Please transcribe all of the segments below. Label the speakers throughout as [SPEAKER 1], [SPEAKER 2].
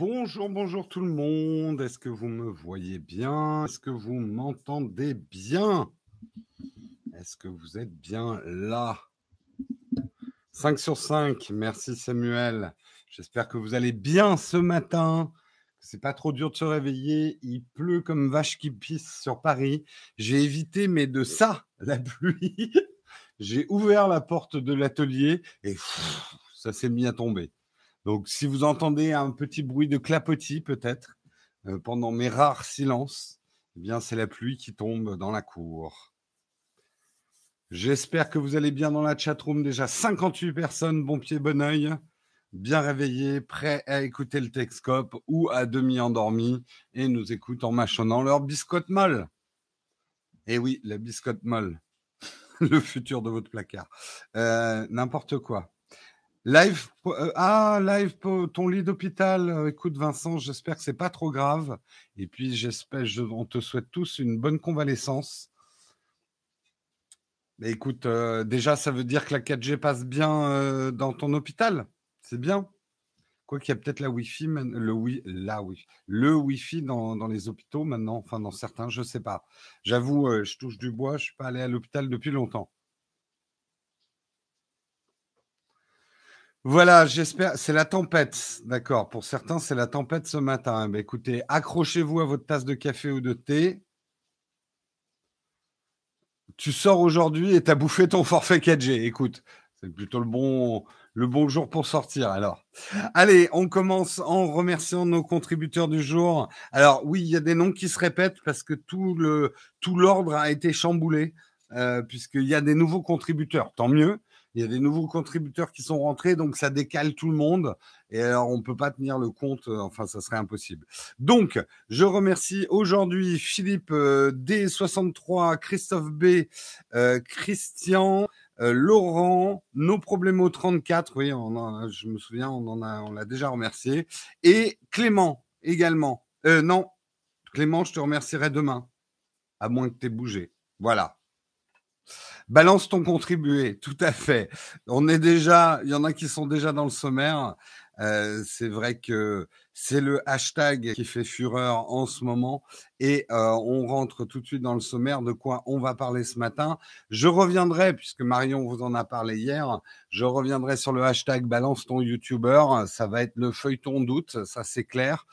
[SPEAKER 1] Bonjour, bonjour tout le monde. Est-ce que vous me voyez bien? Est-ce que vous m'entendez bien? Est-ce que vous êtes bien là? 5 sur 5. Merci Samuel. J'espère que vous allez bien ce matin. C'est pas trop dur de se réveiller. Il pleut comme vache qui pisse sur Paris. J'ai évité, mais de ça, la pluie. J'ai ouvert la porte de l'atelier et ça s'est mis à tomber. Donc, si vous entendez un petit bruit de clapotis, peut-être, euh, pendant mes rares silences, eh bien, c'est la pluie qui tombe dans la cour. J'espère que vous allez bien dans la chatroom. Déjà 58 personnes, bon pied, bon oeil, bien réveillés, prêts à écouter le Texcope ou à demi endormis et nous écoutent en mâchonnant leur biscotte molle. Eh oui, la biscotte molle, le futur de votre placard. Euh, n'importe quoi. Euh, ah, live pour ton lit d'hôpital. Euh, écoute, Vincent, j'espère que c'est pas trop grave. Et puis, j'espère, je, on te souhaite tous une bonne convalescence. Mais écoute, euh, déjà, ça veut dire que la 4G passe bien dans ton hôpital. C'est bien. Quoi qu'il y a peut-être la Wi-Fi, le wi, la wi, le Wi-Fi dans, dans, les hôpitaux maintenant, enfin dans certains, je sais pas. J'avoue, je touche du bois, je suis pas allé à l'hôpital depuis longtemps. Voilà, j'espère. C'est la tempête, d'accord. Pour certains, c'est la tempête ce matin. Ben, écoutez, accrochez-vous à votre tasse de café ou de thé. Tu sors aujourd'hui et tu as bouffé ton forfait 4G. Écoute, c'est plutôt le bon, le bon jour pour sortir. Alors, allez, on commence en remerciant nos contributeurs du jour. Alors oui, il y a des noms qui se répètent parce que tout le tout l'ordre a été chamboulé euh, puisqu'il y a des nouveaux contributeurs. Tant mieux il y a des nouveaux contributeurs qui sont rentrés, donc ça décale tout le monde. Et alors, on ne peut pas tenir le compte, euh, enfin, ça serait impossible. Donc, je remercie aujourd'hui Philippe euh, D63, Christophe B, euh, Christian, Laurent, Nos Problèmes 34, oui, on je me souviens, on en a, on l'a déjà remercié, et Clément également. non, Clément, je te remercierai demain, à moins que tu aies bougé. Voilà. Balance ton contribué, tout à fait. On est déjà, il y en a qui sont déjà dans le sommaire. Euh, c'est vrai que c'est le hashtag qui fait fureur en ce moment et euh, on rentre tout de suite dans le sommaire de quoi on va parler ce matin. Je reviendrai, puisque Marion vous en a parlé hier, je reviendrai sur le hashtag balance ton YouTuber. Ça va être le feuilleton d'août, ça c'est clair.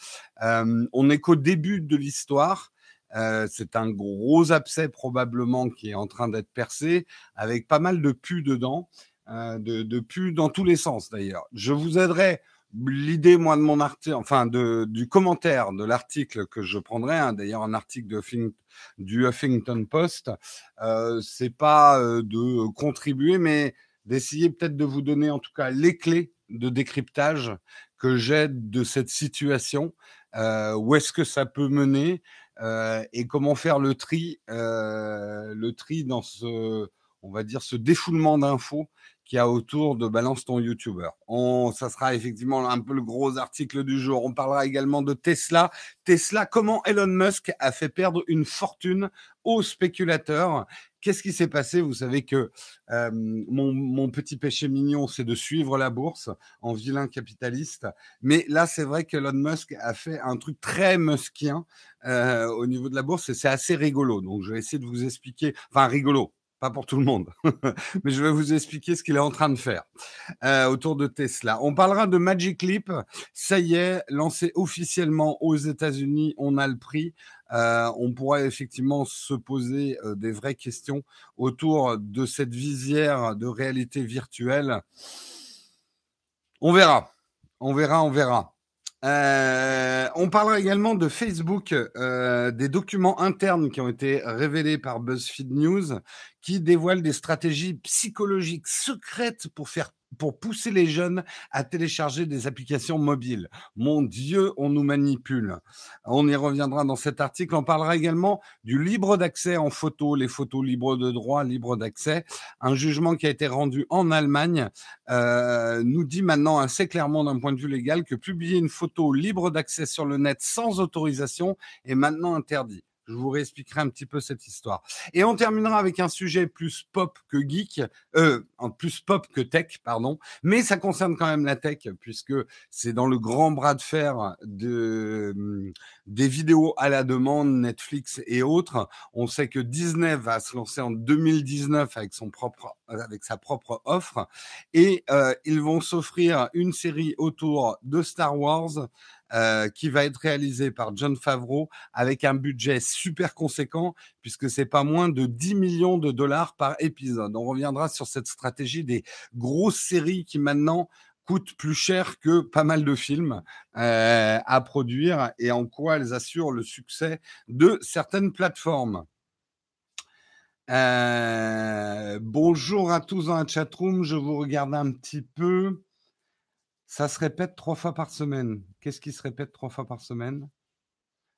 [SPEAKER 1] Euh, on est qu'au début de l'histoire. Euh, c'est un gros abcès probablement qui est en train d'être percé, avec pas mal de pus dedans, euh, de, de pus dans tous les sens d'ailleurs. Je vous aiderai. L'idée, moi, de mon article, enfin, de, du commentaire de l'article que je prendrai, hein, d'ailleurs, un article de du Huffington Post, euh, c'est pas de contribuer, mais d'essayer peut-être de vous donner en tout cas les clés de décryptage que j'ai de cette situation, où est-ce que ça peut mener, euh, et comment faire le tri, euh, le tri dans ce, on va dire, ce défoulement d'infos qu'il y a autour de Balance ton YouTuber. On, ça sera effectivement un peu le gros article du jour. On parlera également de Tesla. Tesla, comment Elon Musk a fait perdre une fortune aux spéculateurs. Qu'est-ce qui s'est passé? Vous savez que mon, mon, petit péché mignon, c'est de suivre la bourse en vilain capitaliste. Mais là, c'est vrai qu'Elon Musk a fait un truc très muskien euh, au niveau de la bourse et c'est assez rigolo. Donc, je vais essayer de vous expliquer. Enfin, rigolo pas pour tout le monde, mais je vais vous expliquer ce qu'il est en train de faire euh, autour de Tesla. On parlera de Magic Leap. Ça y est, lancé officiellement aux États-Unis, on a le prix. Euh, on pourra effectivement se poser euh, des vraies questions autour de cette visière de réalité virtuelle. On verra, on verra, on verra. Euh, on parlera également de Facebook, des documents internes qui ont été révélés par BuzzFeed News, qui dévoilent des stratégies psychologiques secrètes pour faire pour pousser les jeunes à télécharger des applications mobiles. Mon Dieu, on nous manipule. On y reviendra dans cet article. On parlera également du libre d'accès en photo, les photos libres de droit, libres d'accès. Un jugement qui a été rendu en Allemagne euh, nous dit maintenant assez clairement d'un point de vue légal que publier une photo libre d'accès sur le net sans autorisation est maintenant interdit. Je vous réexpliquerai un petit peu cette histoire. Et on terminera avec un sujet plus pop que geek, euh, plus pop que tech, pardon. Mais ça concerne quand même la tech puisque c'est dans le grand bras de fer de, hum, des vidéos à la demande, Netflix et autres. On sait que Disney va se lancer en 2019 avec son propre, avec sa propre offre et euh, ils vont s'offrir une série autour de Star Wars euh, qui va être réalisé par John Favreau avec un budget super conséquent puisque c'est pas moins de 10 millions de dollars par épisode. On reviendra sur cette stratégie des grosses séries qui maintenant coûtent plus cher que pas mal de films euh, à produire et en quoi elles assurent le succès de certaines plateformes. Euh, bonjour à tous dans la chatroom, je vous regarde un petit peu. Ça se répète trois fois par semaine. Qu'est-ce qui se répète trois fois par semaine?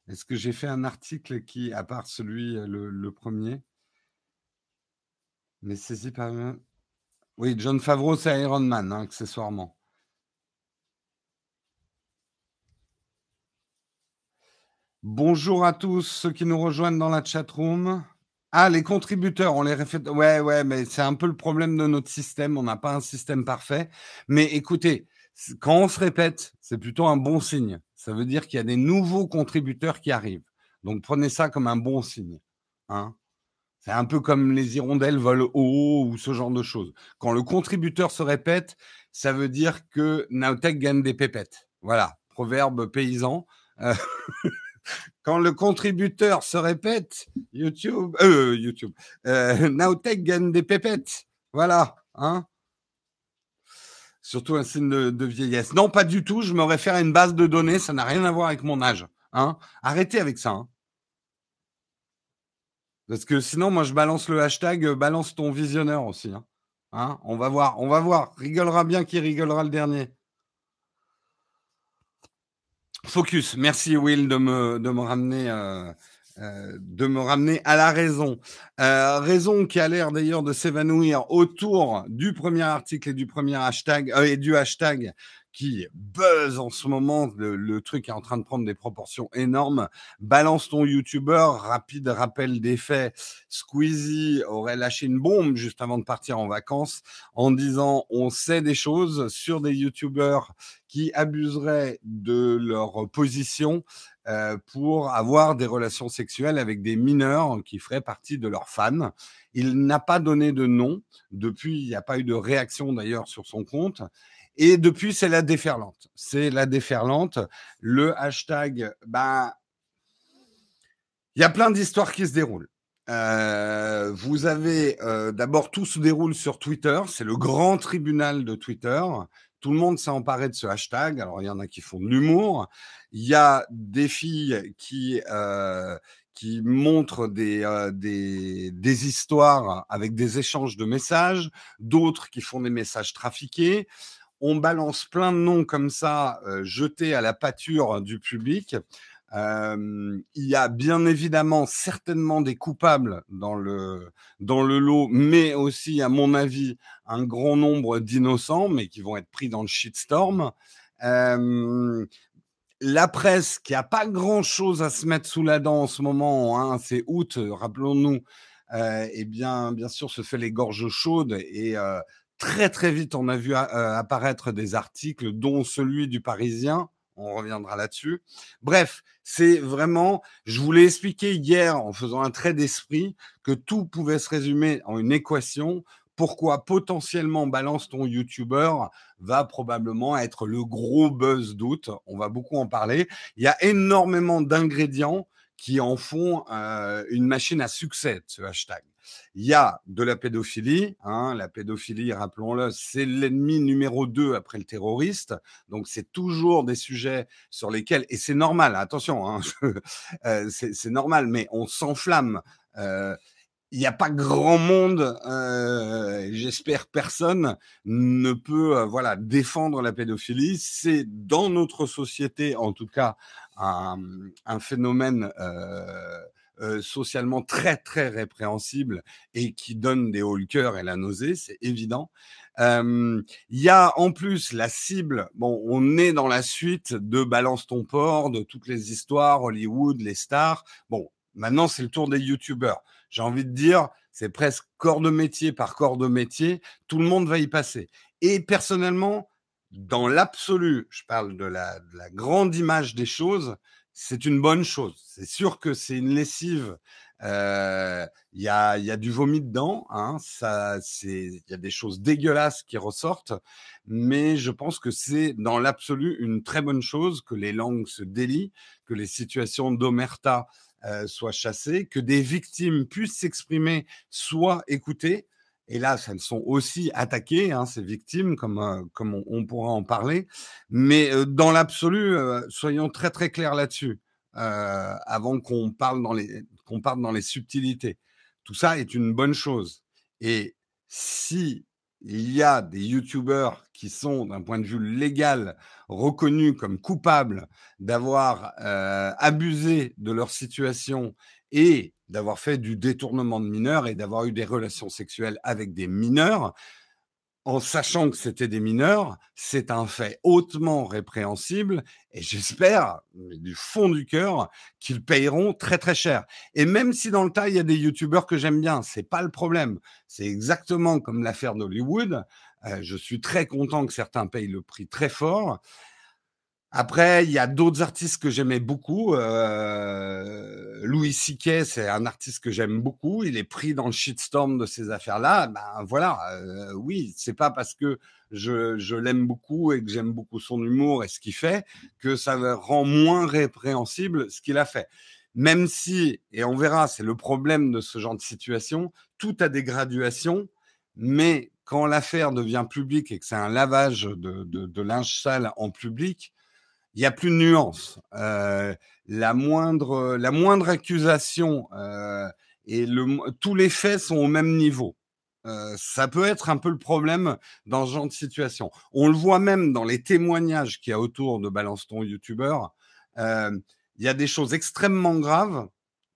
[SPEAKER 1] Est-ce que j'ai fait un article qui, à part celui, euh, le, premier? Mais saisi par... Oui, John Favreau, c'est Iron Man, hein, accessoirement. Bonjour à tous ceux qui nous rejoignent dans la chat room. Ah, les contributeurs, on les refait. Ouais, ouais, mais c'est un peu le problème de notre système. On n'a pas un système parfait. Mais écoutez, quand on se répète, c'est plutôt un bon signe. Ça veut dire qu'il y a des nouveaux contributeurs qui arrivent. Donc prenez ça comme un bon signe. Hein c'est un peu comme les hirondelles volent haut ou ce genre de choses. Quand le contributeur se répète, ça veut dire que Naotech gagne des pépettes. Voilà, proverbe paysan. Euh, quand le contributeur se répète, YouTube, euh, YouTube, euh, Naotech gagne des pépettes. Voilà, hein Surtout un signe de, vieillesse. Non, pas du tout. Je me réfère à une base de données. Ça n'a rien à voir avec mon âge. Hein Arrêtez avec ça. Hein. Parce que sinon, moi, je balance le hashtag euh, balance ton visionneur aussi. Hein. hein on va voir. On va voir. Rigolera bien qui rigolera le dernier. Focus. Merci, Will, de me, ramener. Euh, euh, de me ramener à la raison. Euh, raison qui a l'air d'ailleurs de s'évanouir autour du premier article et du premier hashtag euh, et du hashtag qui buzz en ce moment. Le, truc est en train de prendre des proportions énormes. Balance ton YouTuber, rapide rappel des faits. Squeezie aurait lâché une bombe juste avant de partir en vacances en disant on sait des choses sur des YouTubers qui abuseraient de leur position euh, pour avoir des relations sexuelles avec des mineurs qui feraient partie de leurs fans. Il n'a pas donné de nom. Depuis, il n'y a pas eu de réaction d'ailleurs sur son compte. Et depuis, c'est la déferlante. C'est la déferlante. Le hashtag, ben, il y a plein d'histoires qui se déroulent. Euh, vous avez euh, d'abord tout se déroule sur Twitter, c'est le grand tribunal de Twitter. Tout le monde s'est emparé de ce hashtag. Alors il y en a qui font de l'humour, il y a des filles qui euh, qui montrent des, des, des histoires avec des échanges de messages, d'autres qui font des messages trafiqués on balance plein de noms comme ça, euh, jetés à la pâture du public. il y a bien évidemment certainement des coupables dans le, dans le lot, mais aussi, à mon avis, un grand nombre d'innocents, mais qui vont être pris dans le shitstorm. la presse, qui a pas grand-chose à se mettre sous la dent en ce moment, hein, c'est août, rappelons-nous, euh, eh bien, bien sûr, se fait les gorges chaudes et euh, très très vite, on a vu euh, apparaître des articles, dont celui du Parisien. On reviendra là-dessus. Bref, c'est vraiment, je voulais expliquer hier en faisant un trait d'esprit que tout pouvait se résumer en une équation. Pourquoi potentiellement balance ton YouTuber va probablement être le gros buzz d'août. On va beaucoup en parler. Il y a énormément d'ingrédients qui en font euh, une machine à succès, ce hashtag. Il y a de la pédophilie. Hein, la pédophilie, rappelons-le, c'est l'ennemi numéro deux après le terroriste. Donc, c'est toujours des sujets sur lesquels, et c'est normal, attention, hein, euh, c'est normal, mais on s'enflamme. Euh, il n'y a pas grand monde, euh, j'espère personne ne peut voilà défendre la pédophilie. C'est dans notre société, en tout cas, un, phénomène socialement très très répréhensible et qui donne des hauts le cœur et la nausée, c'est évident. Il y a en plus la cible. Bon, on est dans la suite de Balance ton port, de toutes les histoires, Hollywood, les stars. Bon, Maintenant, c'est le tour des youtubeurs. J'ai envie de dire, c'est presque corps de métier par corps de métier. Tout le monde va y passer. Et personnellement, dans l'absolu, je parle de la, grande image des choses, c'est une bonne chose. C'est sûr que c'est une lessive. Euh, il y, a, y, a, du vomi dedans. Hein, ça, il y a des choses dégueulasses qui ressortent. Mais je pense que c'est dans l'absolu une très bonne chose que les langues se délient, que les situations d'omerta euh, soient chassées, que des victimes puissent s'exprimer, soient écoutées hélas, elles sont aussi attaquées, hein, ces victimes, comme, euh, comme on, pourra en parler. Mais euh, dans l'absolu, euh, soyons très très clairs là-dessus, avant qu'on parle dans les dans les subtilités. Tout ça est une bonne chose. Et si il y a des youtubeurs qui sont, d'un point de vue légal, reconnus comme coupables d'avoir abusé de leur situation et d'avoir fait du détournement de mineurs et d'avoir eu des relations sexuelles avec des mineurs, en sachant que c'était des mineurs, c'est un fait hautement répréhensible et j'espère, du fond du cœur, qu'ils payeront très très cher. Et même si dans le tas, il y a des youtubeurs que j'aime bien, c'est pas le problème. C'est exactement comme l'affaire d'Hollywood. Euh, je suis très content que certains payent le prix très fort. Après, il y a d'autres artistes que j'aimais beaucoup. Euh, Louis C.K., c'est un artiste que j'aime beaucoup. Il est pris dans le shitstorm de ces affaires-là. Ben voilà, euh, oui, c'est pas parce que je, je l'aime beaucoup et que j'aime beaucoup son humour et ce qu'il fait que ça rend moins répréhensible ce qu'il a fait. Même si, et on verra, c'est le problème de ce genre de situation, tout a des graduations, mais quand l'affaire devient publique et que c'est un lavage de, de, de linge sale en public, il y a plus de nuances. Euh, la moindre, la moindre accusation euh, et tous les faits sont au même niveau. Euh, ça peut être un peu le problème dans ce genre de situation. On le voit même dans les témoignages qu'il y a autour de Balance ton youtubeur. il y a des choses extrêmement graves,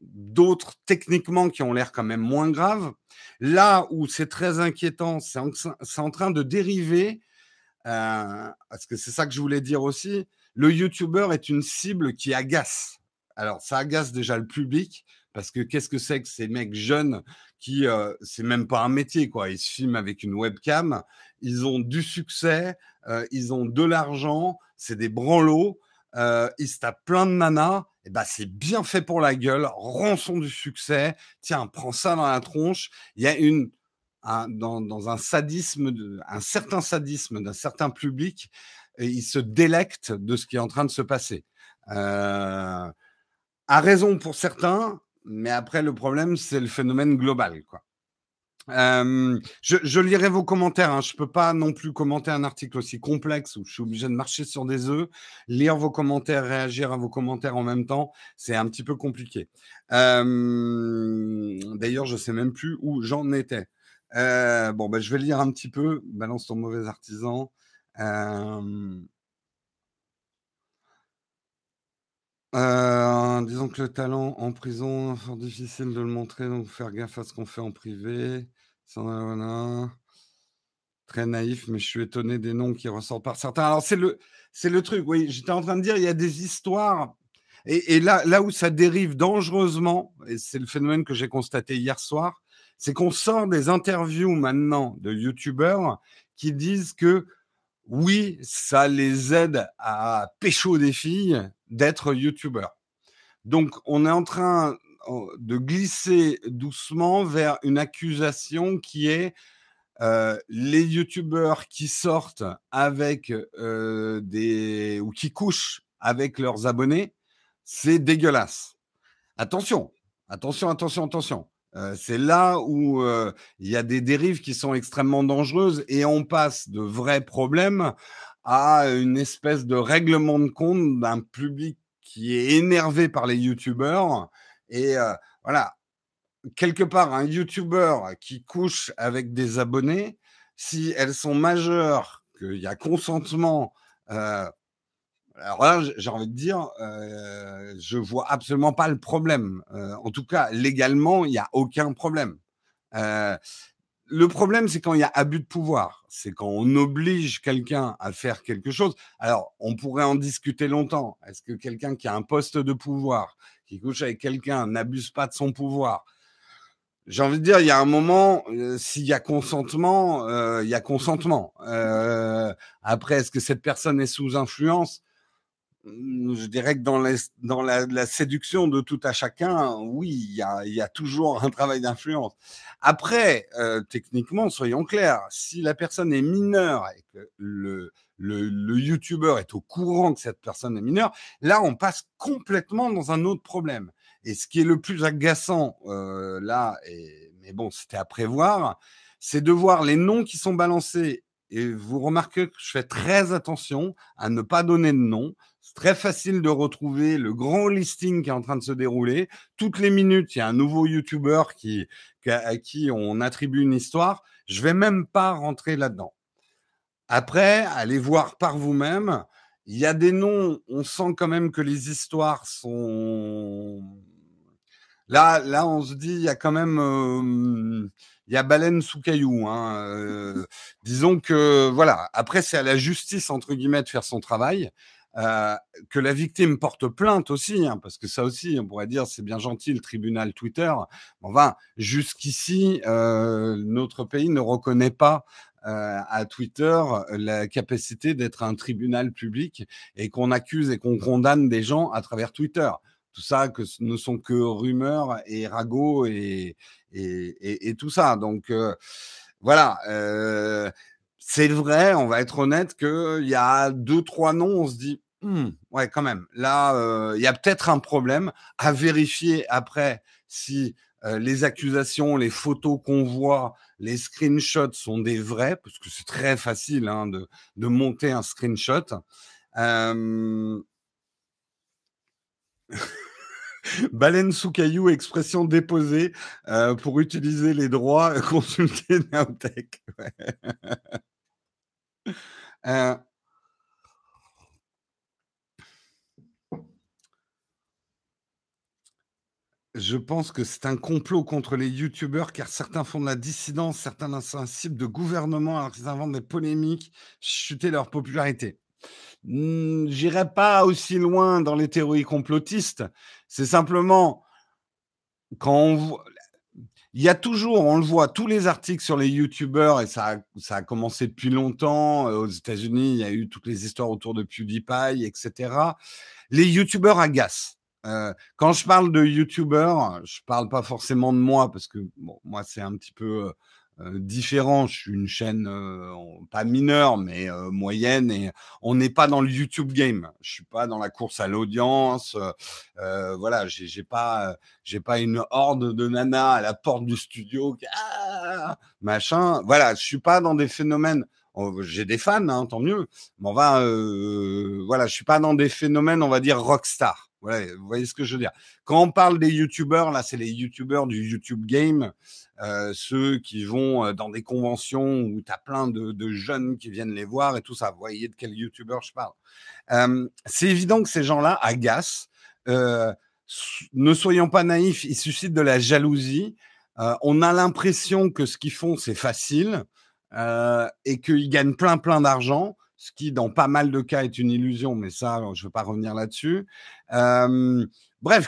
[SPEAKER 1] d'autres techniquement qui ont l'air quand même moins graves. Là où c'est très inquiétant, c'est en, en, train de dériver, parce que c'est ça que je voulais dire aussi, le YouTuber est une cible qui agace. Alors, ça agace déjà le public parce que qu'est-ce que c'est que ces mecs jeunes qui, euh, c'est même pas un métier, quoi. Ils se filment avec une webcam, ils ont du succès, euh, ils ont de l'argent, c'est des branlots, euh, ils se tapent plein de nanas. Et ben, c'est bien fait pour la gueule, rançon du succès. Tiens, prends ça dans la tronche. Il y a une, dans, un sadisme, un certain sadisme d'un certain public et il se délecte de ce qui est en train de se passer. Euh, a raison pour certains, mais après le problème c'est le phénomène global, quoi. Euh, je, je, lirai vos commentaires. Hein. Je peux pas non plus commenter un article aussi complexe où je suis obligé de marcher sur des œufs. Lire vos commentaires, réagir à vos commentaires en même temps, c'est un petit peu compliqué. Euh, D'ailleurs, je sais même plus où j'en étais. Euh, bon, ben, je vais lire un petit peu. Balance ton mauvais artisan. Disons que le talent en prison, c'est difficile de le montrer, donc faire gaffe à ce qu'on fait en privé. Très naïf, mais je suis étonné des noms qui ressortent par certains. Alors c'est le, le truc. Oui, j'étais en train de dire, il y a des histoires. Et, et là, là où ça dérive dangereusement, et c'est le phénomène que j'ai constaté hier soir, c'est qu'on sort des interviews maintenant de youtubeurs qui disent que oui, ça les aide à pécho des filles d'être youtubeurs. Donc, on est en train de glisser doucement vers une accusation qui est euh, les youtubeurs qui sortent avec euh, des ou qui couchent avec leurs abonnés, c'est dégueulasse. Attention, attention, attention, attention. C'est là où il y a des dérives qui sont extrêmement dangereuses et on passe de vrais problèmes à une espèce de règlement de compte d'un public qui est énervé par les youtubeurs. Et euh, voilà, quelque part, un youtubeur qui couche avec des abonnés, si elles sont majeures, qu'il y a consentement, alors là, j'ai envie de dire, euh, je vois absolument pas le problème. En tout cas, légalement, il n'y a aucun problème. Le problème, c'est quand il y a abus de pouvoir. C'est quand on oblige quelqu'un à faire quelque chose. Alors, on pourrait en discuter longtemps. Est-ce que quelqu'un qui a un poste de pouvoir, qui couche avec quelqu'un n'abuse pas de son pouvoir, j'ai envie de dire, il y a un moment, s'il y a consentement, il y a consentement. Après, est-ce que cette personne est sous influence? Je dirais que dans, les, dans la, la, séduction de tout à chacun, oui, il y a, y a toujours un travail d'influence. Après, euh, techniquement, soyons clairs, si la personne est mineure et que le, le, le YouTuber est au courant que cette personne est mineure, là, on passe complètement dans un autre problème. Et ce qui est le plus agaçant euh, là, et, mais bon, c'était à prévoir, c'est de voir les noms qui sont balancés. Et vous remarquez que je fais très attention à ne pas donner de nom. C'est très facile de retrouver le grand listing qui est en train de se dérouler. Toutes les minutes, il y a un nouveau YouTuber qui, à qui on attribue une histoire. Je vais même pas rentrer là-dedans. Après, allez voir par vous-même. Il y a des noms, on sent quand même que les histoires sont Là, là, on se dit, il y a quand même, euh, il y a baleine sous caillou. Hein, euh, disons que, voilà. Après, c'est à la justice entre guillemets de faire son travail. Euh, que la victime porte plainte aussi, hein, parce que ça aussi, on pourrait dire, c'est bien gentil le tribunal Twitter. Enfin, jusqu'ici, euh, notre pays ne reconnaît pas euh, à Twitter la capacité d'être un tribunal public et qu'on accuse et qu'on condamne des gens à travers Twitter tout ça que ce ne sont que rumeurs et ragots et, et, et, tout ça. Donc euh, voilà, euh, c'est vrai, on va être honnête qu'il y a deux, trois noms, on se dit, «Hmm, ouais, quand même, là, il y a peut-être un problème à vérifier après si les accusations, les photos qu'on voit, les screenshots sont des vrais, parce que c'est très facile hein, de, de, monter un screenshot. Baleine sous caillou, expression déposée pour utiliser les droits, consulter Naotech. euh, Je pense que c'est un complot contre les youtubeurs car certains font de la dissidence, certains insensibles de gouvernement alors qu'ils inventent des polémiques, chuter leur popularité. Mmh, j'irai pas aussi loin dans les théories complotistes. C'est simplement quand on voit, il y a toujours, on le voit, tous les articles sur les youtubeurs, et ça a, ça a commencé depuis longtemps. Aux États-Unis, il y a eu toutes les histoires autour de PewDiePie, etc. Les youtubeurs agacent. Euh, quand je parle de youtubeurs, je parle pas forcément de moi parce que bon, moi c'est un petit peu euh, euh, différent. Je suis une chaîne euh, pas mineure, mais euh, moyenne, et on n'est pas dans le YouTube game. Je suis pas dans la course à l'audience. voilà, j'ai pas, j'ai pas une horde de nanas à la porte du studio, ah, machin. Voilà, je suis pas dans des phénomènes. Oh, j'ai des fans, hein, tant mieux. Mais on va, voilà, je suis pas dans des phénomènes, on va dire rockstar. Vous voyez ce que je veux dire. Quand on parle des youtubeurs, là, c'est les youtubeurs du YouTube game, euh, ceux qui vont euh, dans des conventions où tu as plein de, jeunes qui viennent les voir et tout ça. Vous voyez de quel youtubeur je parle. Euh, c'est évident que ces gens-là agacent. Ne soyons pas naïfs, ils suscitent de la jalousie. On a l'impression que ce qu'ils font, c'est facile et qu'ils gagnent plein, plein d'argent ce qui dans pas mal de cas est une illusion, mais ça, je ne vais pas revenir là-dessus. Bref,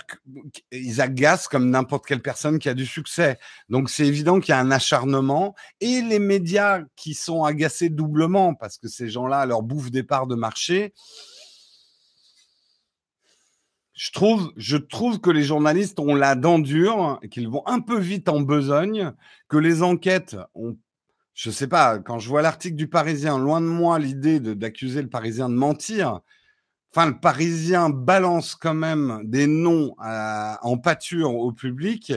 [SPEAKER 1] ils agacent comme n'importe quelle personne qui a du succès. Donc c'est évident qu'il y a un acharnement et les médias qui sont agacés doublement parce que ces gens-là leur bouffent des parts de marché. Je trouve, je trouve que les journalistes ont la dent dure, qu'ils vont un peu vite en besogne, que les enquêtes ont je sais pas, quand je vois l'article du Parisien, loin de moi l'idée d'accuser le Parisien de mentir. Enfin, le Parisien balance quand même des noms en pâture au public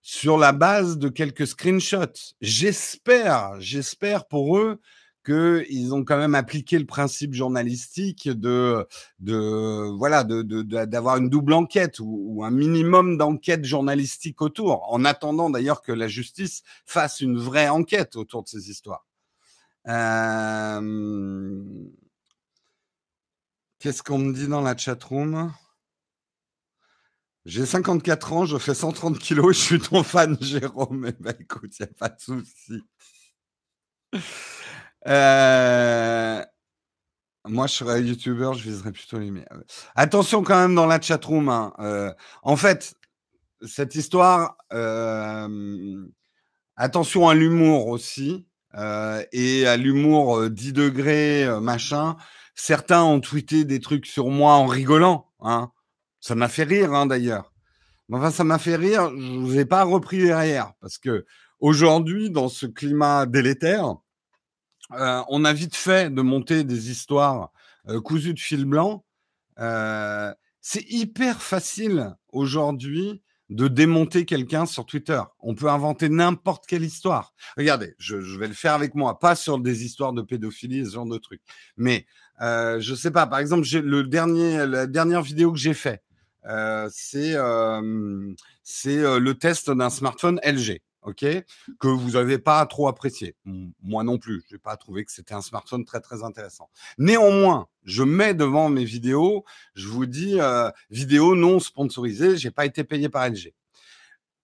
[SPEAKER 1] sur la base de quelques screenshots. J'espère, j'espère pour eux qu'ils ont quand même appliqué le principe journalistique de, voilà, d'avoir une double enquête ou, un minimum d'enquête journalistique autour, en attendant d'ailleurs que la justice fasse une vraie enquête autour de ces histoires. Euh... Qu'est-ce qu'on me dit dans la chatroom? J'ai 54 ans, je fais 130 kilos je suis ton fan, Jérôme. Eh ben, écoute, il n'y a pas de souci. Euh, Moi, je serais youtubeur, je viserais plutôt les meilleurs. Attention quand même dans la chatroom. Hein. Euh, en fait, cette histoire, euh, attention à l'humour aussi. Et à l'humour 10 degrés, machin. Certains ont tweeté des trucs sur moi en rigolant. Hein. Ça m'a fait rire, hein, d'ailleurs. Enfin, ça m'a fait rire. Je vous ai pas repris derrière parce que aujourd'hui, dans ce climat délétère, euh, on a vite fait de monter des histoires euh, cousues de fil blanc. Euh, c'est hyper facile aujourd'hui de démonter quelqu'un sur Twitter. On peut inventer n'importe quelle histoire. Regardez, je, vais le faire avec moi, pas sur des histoires de pédophilie, ce genre de trucs. Mais euh, je sais pas, par exemple, le dernier, la dernière vidéo que j'ai fait, c'est c'est le test d'un smartphone LG ok, que vous n'avez pas trop apprécié. Moi non plus, je n'ai pas trouvé que c'était un smartphone très très intéressant. Néanmoins, je mets devant mes vidéos, je vous dis, euh, vidéo non sponsorisée, j'ai pas été payé par LG.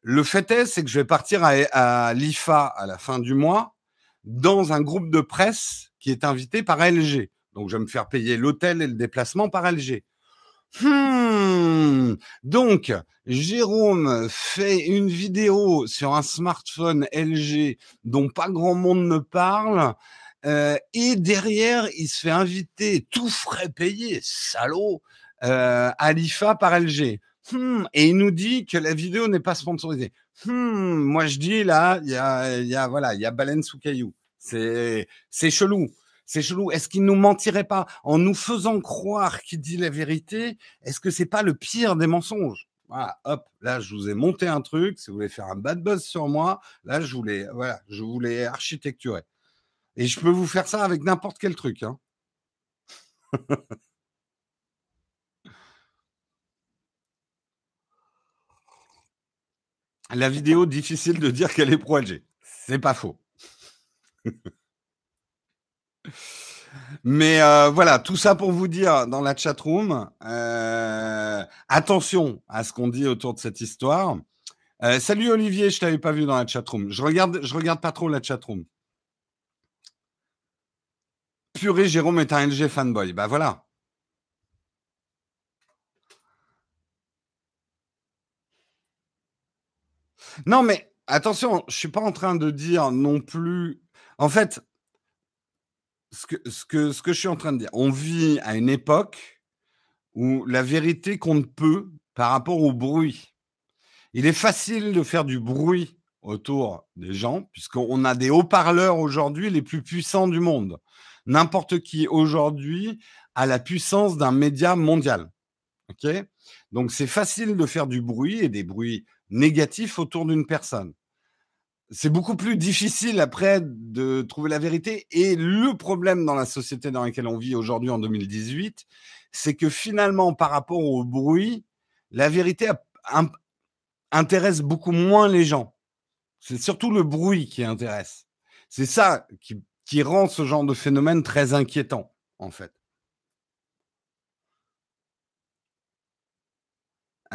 [SPEAKER 1] Le fait est, c'est que je vais partir à l'IFA à la fin du mois dans un groupe de presse qui est invité par LG. Donc, je vais me faire payer l'hôtel et le déplacement par LG. Hmm. Donc, Jérôme fait une vidéo sur un smartphone LG dont pas grand monde ne parle. Euh, et derrière, il se fait inviter, tout frais payé, salaud, euh, à l'IFA par LG. Hmm. Et il nous dit que la vidéo n'est pas sponsorisée. Hmm. Moi, je dis là, il y a, y a, voilà, il y a baleine sous caillou. C'est, c'est chelou. C'est chelou. Est-ce qu'il nous mentirait pas en nous faisant croire qu'il dit la vérité? Est-ce que c'est pas le pire des mensonges? Voilà, hop, là je vous ai monté un truc. Si vous voulez faire un bad buzz sur moi, là je voulais, voilà, je voulais architecturer. Et je peux vous faire ça avec n'importe quel truc. Hein. La vidéo, difficile de dire qu'elle est pro LG. C'est pas faux. Mais euh, voilà, tout ça pour vous dire dans la chat room, euh, attention à ce qu'on dit autour de cette histoire. Euh, salut Olivier, je t'avais pas vu dans la chat room. Je regarde, je regarde pas trop la chat room. Purée, Jérôme est un LG fanboy. Bah voilà. Non mais attention, je suis pas en train de dire non plus. En fait, ce que, je suis en train de dire, on vit à une époque où la vérité compte peu par rapport au bruit. Il est facile de faire du bruit autour des gens, puisqu'on a des haut-parleurs aujourd'hui les plus puissants du monde. N'importe qui aujourd'hui a la puissance d'un média mondial. Donc c'est facile de faire du bruit et des bruits négatifs autour d'une personne c'est beaucoup plus difficile après de trouver la vérité. Et le problème dans la société dans laquelle on vit aujourd'hui en 2018, c'est que finalement, par rapport au bruit, la vérité intéresse beaucoup moins les gens. C'est surtout le bruit qui intéresse. C'est ça qui, rend ce genre de phénomène très inquiétant, en fait.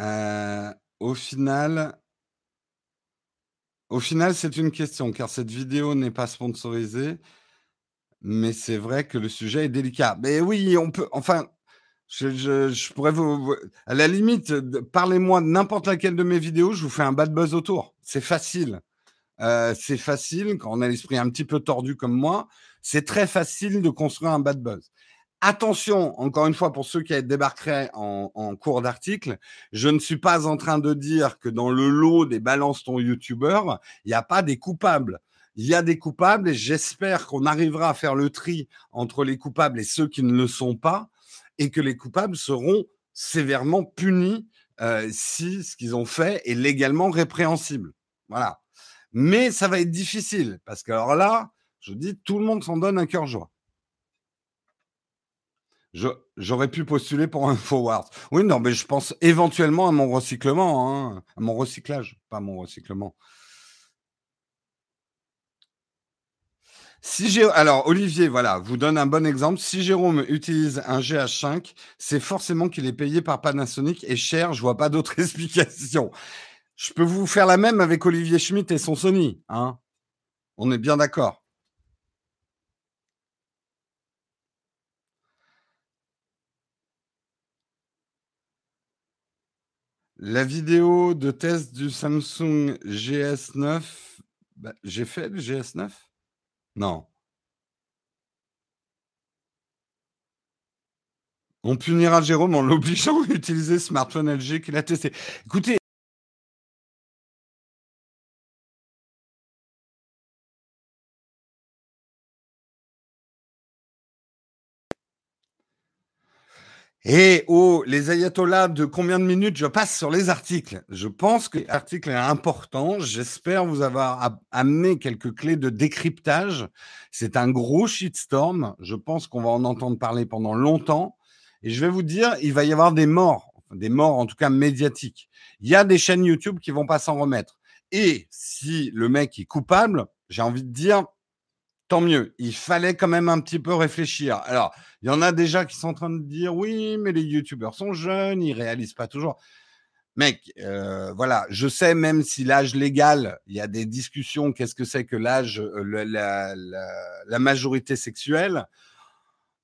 [SPEAKER 1] Euh, au final, au final, c'est une question, car cette vidéo n'est pas sponsorisée, mais c'est vrai que le sujet est délicat. Mais oui, on peut, enfin, je, pourrais vous, à la limite, parlez-moi de n'importe laquelle de mes vidéos, je vous fais un bad buzz autour. C'est facile. Euh, c'est facile quand on a l'esprit un petit peu tordu comme moi. C'est très facile de construire un bad buzz. Attention, encore une fois, pour ceux qui débarqueraient en, en cours d'article, je ne suis pas en train de dire que dans le lot des balance ton youtubeur, il n'y a pas des coupables. Il y a des coupables et j'espère qu'on arrivera à faire le tri entre les coupables et ceux qui ne le sont pas et que les coupables seront sévèrement punis euh, si ce qu'ils ont fait est légalement répréhensible. Voilà. Mais ça va être difficile parce que alors là, je dis, tout le monde s'en donne un cœur joie. J'aurais pu postuler pour un forward. Oui, non, mais je pense éventuellement à mon recyclement, hein, à mon recyclage, pas mon recyclement. Si alors Olivier, voilà, vous donne un bon exemple. Si Jérôme utilise un GH5, c'est forcément qu'il est payé par Panasonic et cher. Je vois pas d'autre explication. Je peux vous faire la même avec Olivier Schmitt et son Sony, hein. On est bien d'accord. La vidéo de test du Samsung GS9, bah, j'ai fait le GS9 Non. On punira Jérôme en l'obligeant à utiliser smartphone LG qu'il a testé. Écoutez, Et oh, les ayatollahs de combien de minutes je passe sur les articles? Je pense que l'article est important. J'espère vous avoir amené quelques clés de décryptage. C'est un gros shitstorm. Je pense qu'on va en entendre parler pendant longtemps. Et je vais vous dire, il va y avoir des morts, des morts en tout cas médiatiques. Il y a des chaînes YouTube qui vont pas s'en remettre. Et si le mec est coupable, j'ai envie de dire, tant mieux. Il fallait quand même un petit peu réfléchir. Alors, il y en a déjà qui sont en train de dire oui, mais les youtubeurs sont jeunes, ils réalisent pas toujours. Mec, euh, voilà, je sais même si l'âge légal, il y a des discussions. Qu'est-ce que c'est que l'âge, euh, la, majorité sexuelle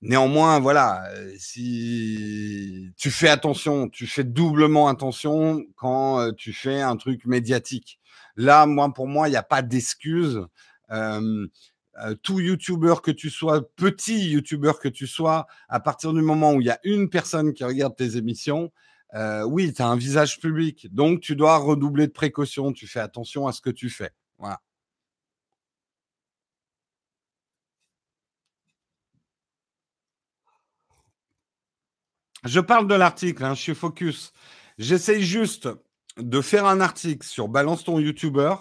[SPEAKER 1] Néanmoins, voilà, euh, si tu fais attention, tu fais doublement attention quand tu fais un truc médiatique. Là, moi, pour moi, il n'y a pas d'excuse. Euh, tout youtubeur que tu sois, petit youtubeur que tu sois, à partir du moment où il y a une personne qui regarde tes émissions, euh, oui, tu as un visage public. Donc, tu dois redoubler de précautions. Tu fais attention à ce que tu fais. Voilà. Je parle de l'article, hein, je suis focus. J'essaye juste de faire un article sur Balance ton YouTuber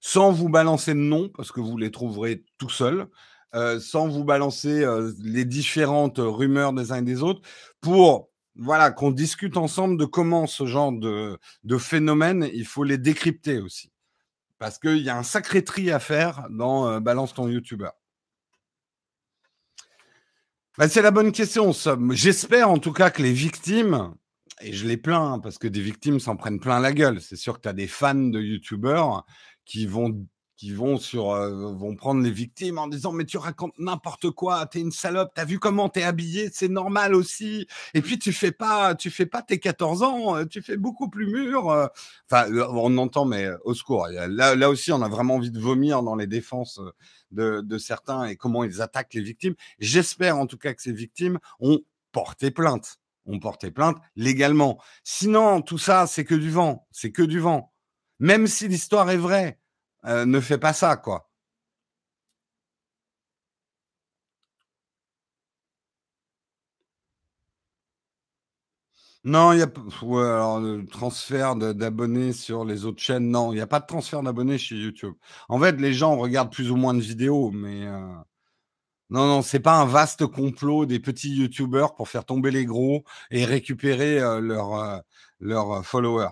[SPEAKER 1] sans vous balancer de noms, parce que vous les trouverez tout seuls, euh, sans vous balancer euh, les différentes rumeurs des uns et des autres, pour voilà qu'on discute ensemble de comment ce genre de, de phénomène, il faut les décrypter aussi. Parce qu'il y a un sacré tri à faire dans euh, Balance ton YouTuber. Bah, c'est la bonne question, J'espère en tout cas que les victimes, et je les plains hein, parce que des victimes s'en prennent plein la gueule. C'est sûr que tu as des fans de YouTubeurs qui vont qui vont sur euh, vont prendre les victimes en disant mais tu racontes n'importe quoi t'es une salope t'as vu comment t'es habillé c'est normal aussi. Et puis tu fais pas tu fais pas tes 14 ans euh, tu fais beaucoup plus mûr euh. enfin on entend mais au secours là, là aussi on a vraiment envie de vomir dans les défenses de, de certains et comment ils attaquent les victimes. J'espère en tout cas que ces victimes ont porté plainte ont porté plainte légalement. Sinon tout ça c'est que du vent c'est que du vent même si l'histoire est vraie, euh, ne fais pas ça, quoi. Non, il y a ouais, le transfert d'abonnés sur les autres chaînes. Non, il n'y a pas de transfert d'abonnés chez YouTube. En fait, les gens regardent plus ou moins de vidéos, mais euh, non, non, c'est pas un vaste complot des petits YouTubeurs pour faire tomber les gros et récupérer euh, leurs leur followers.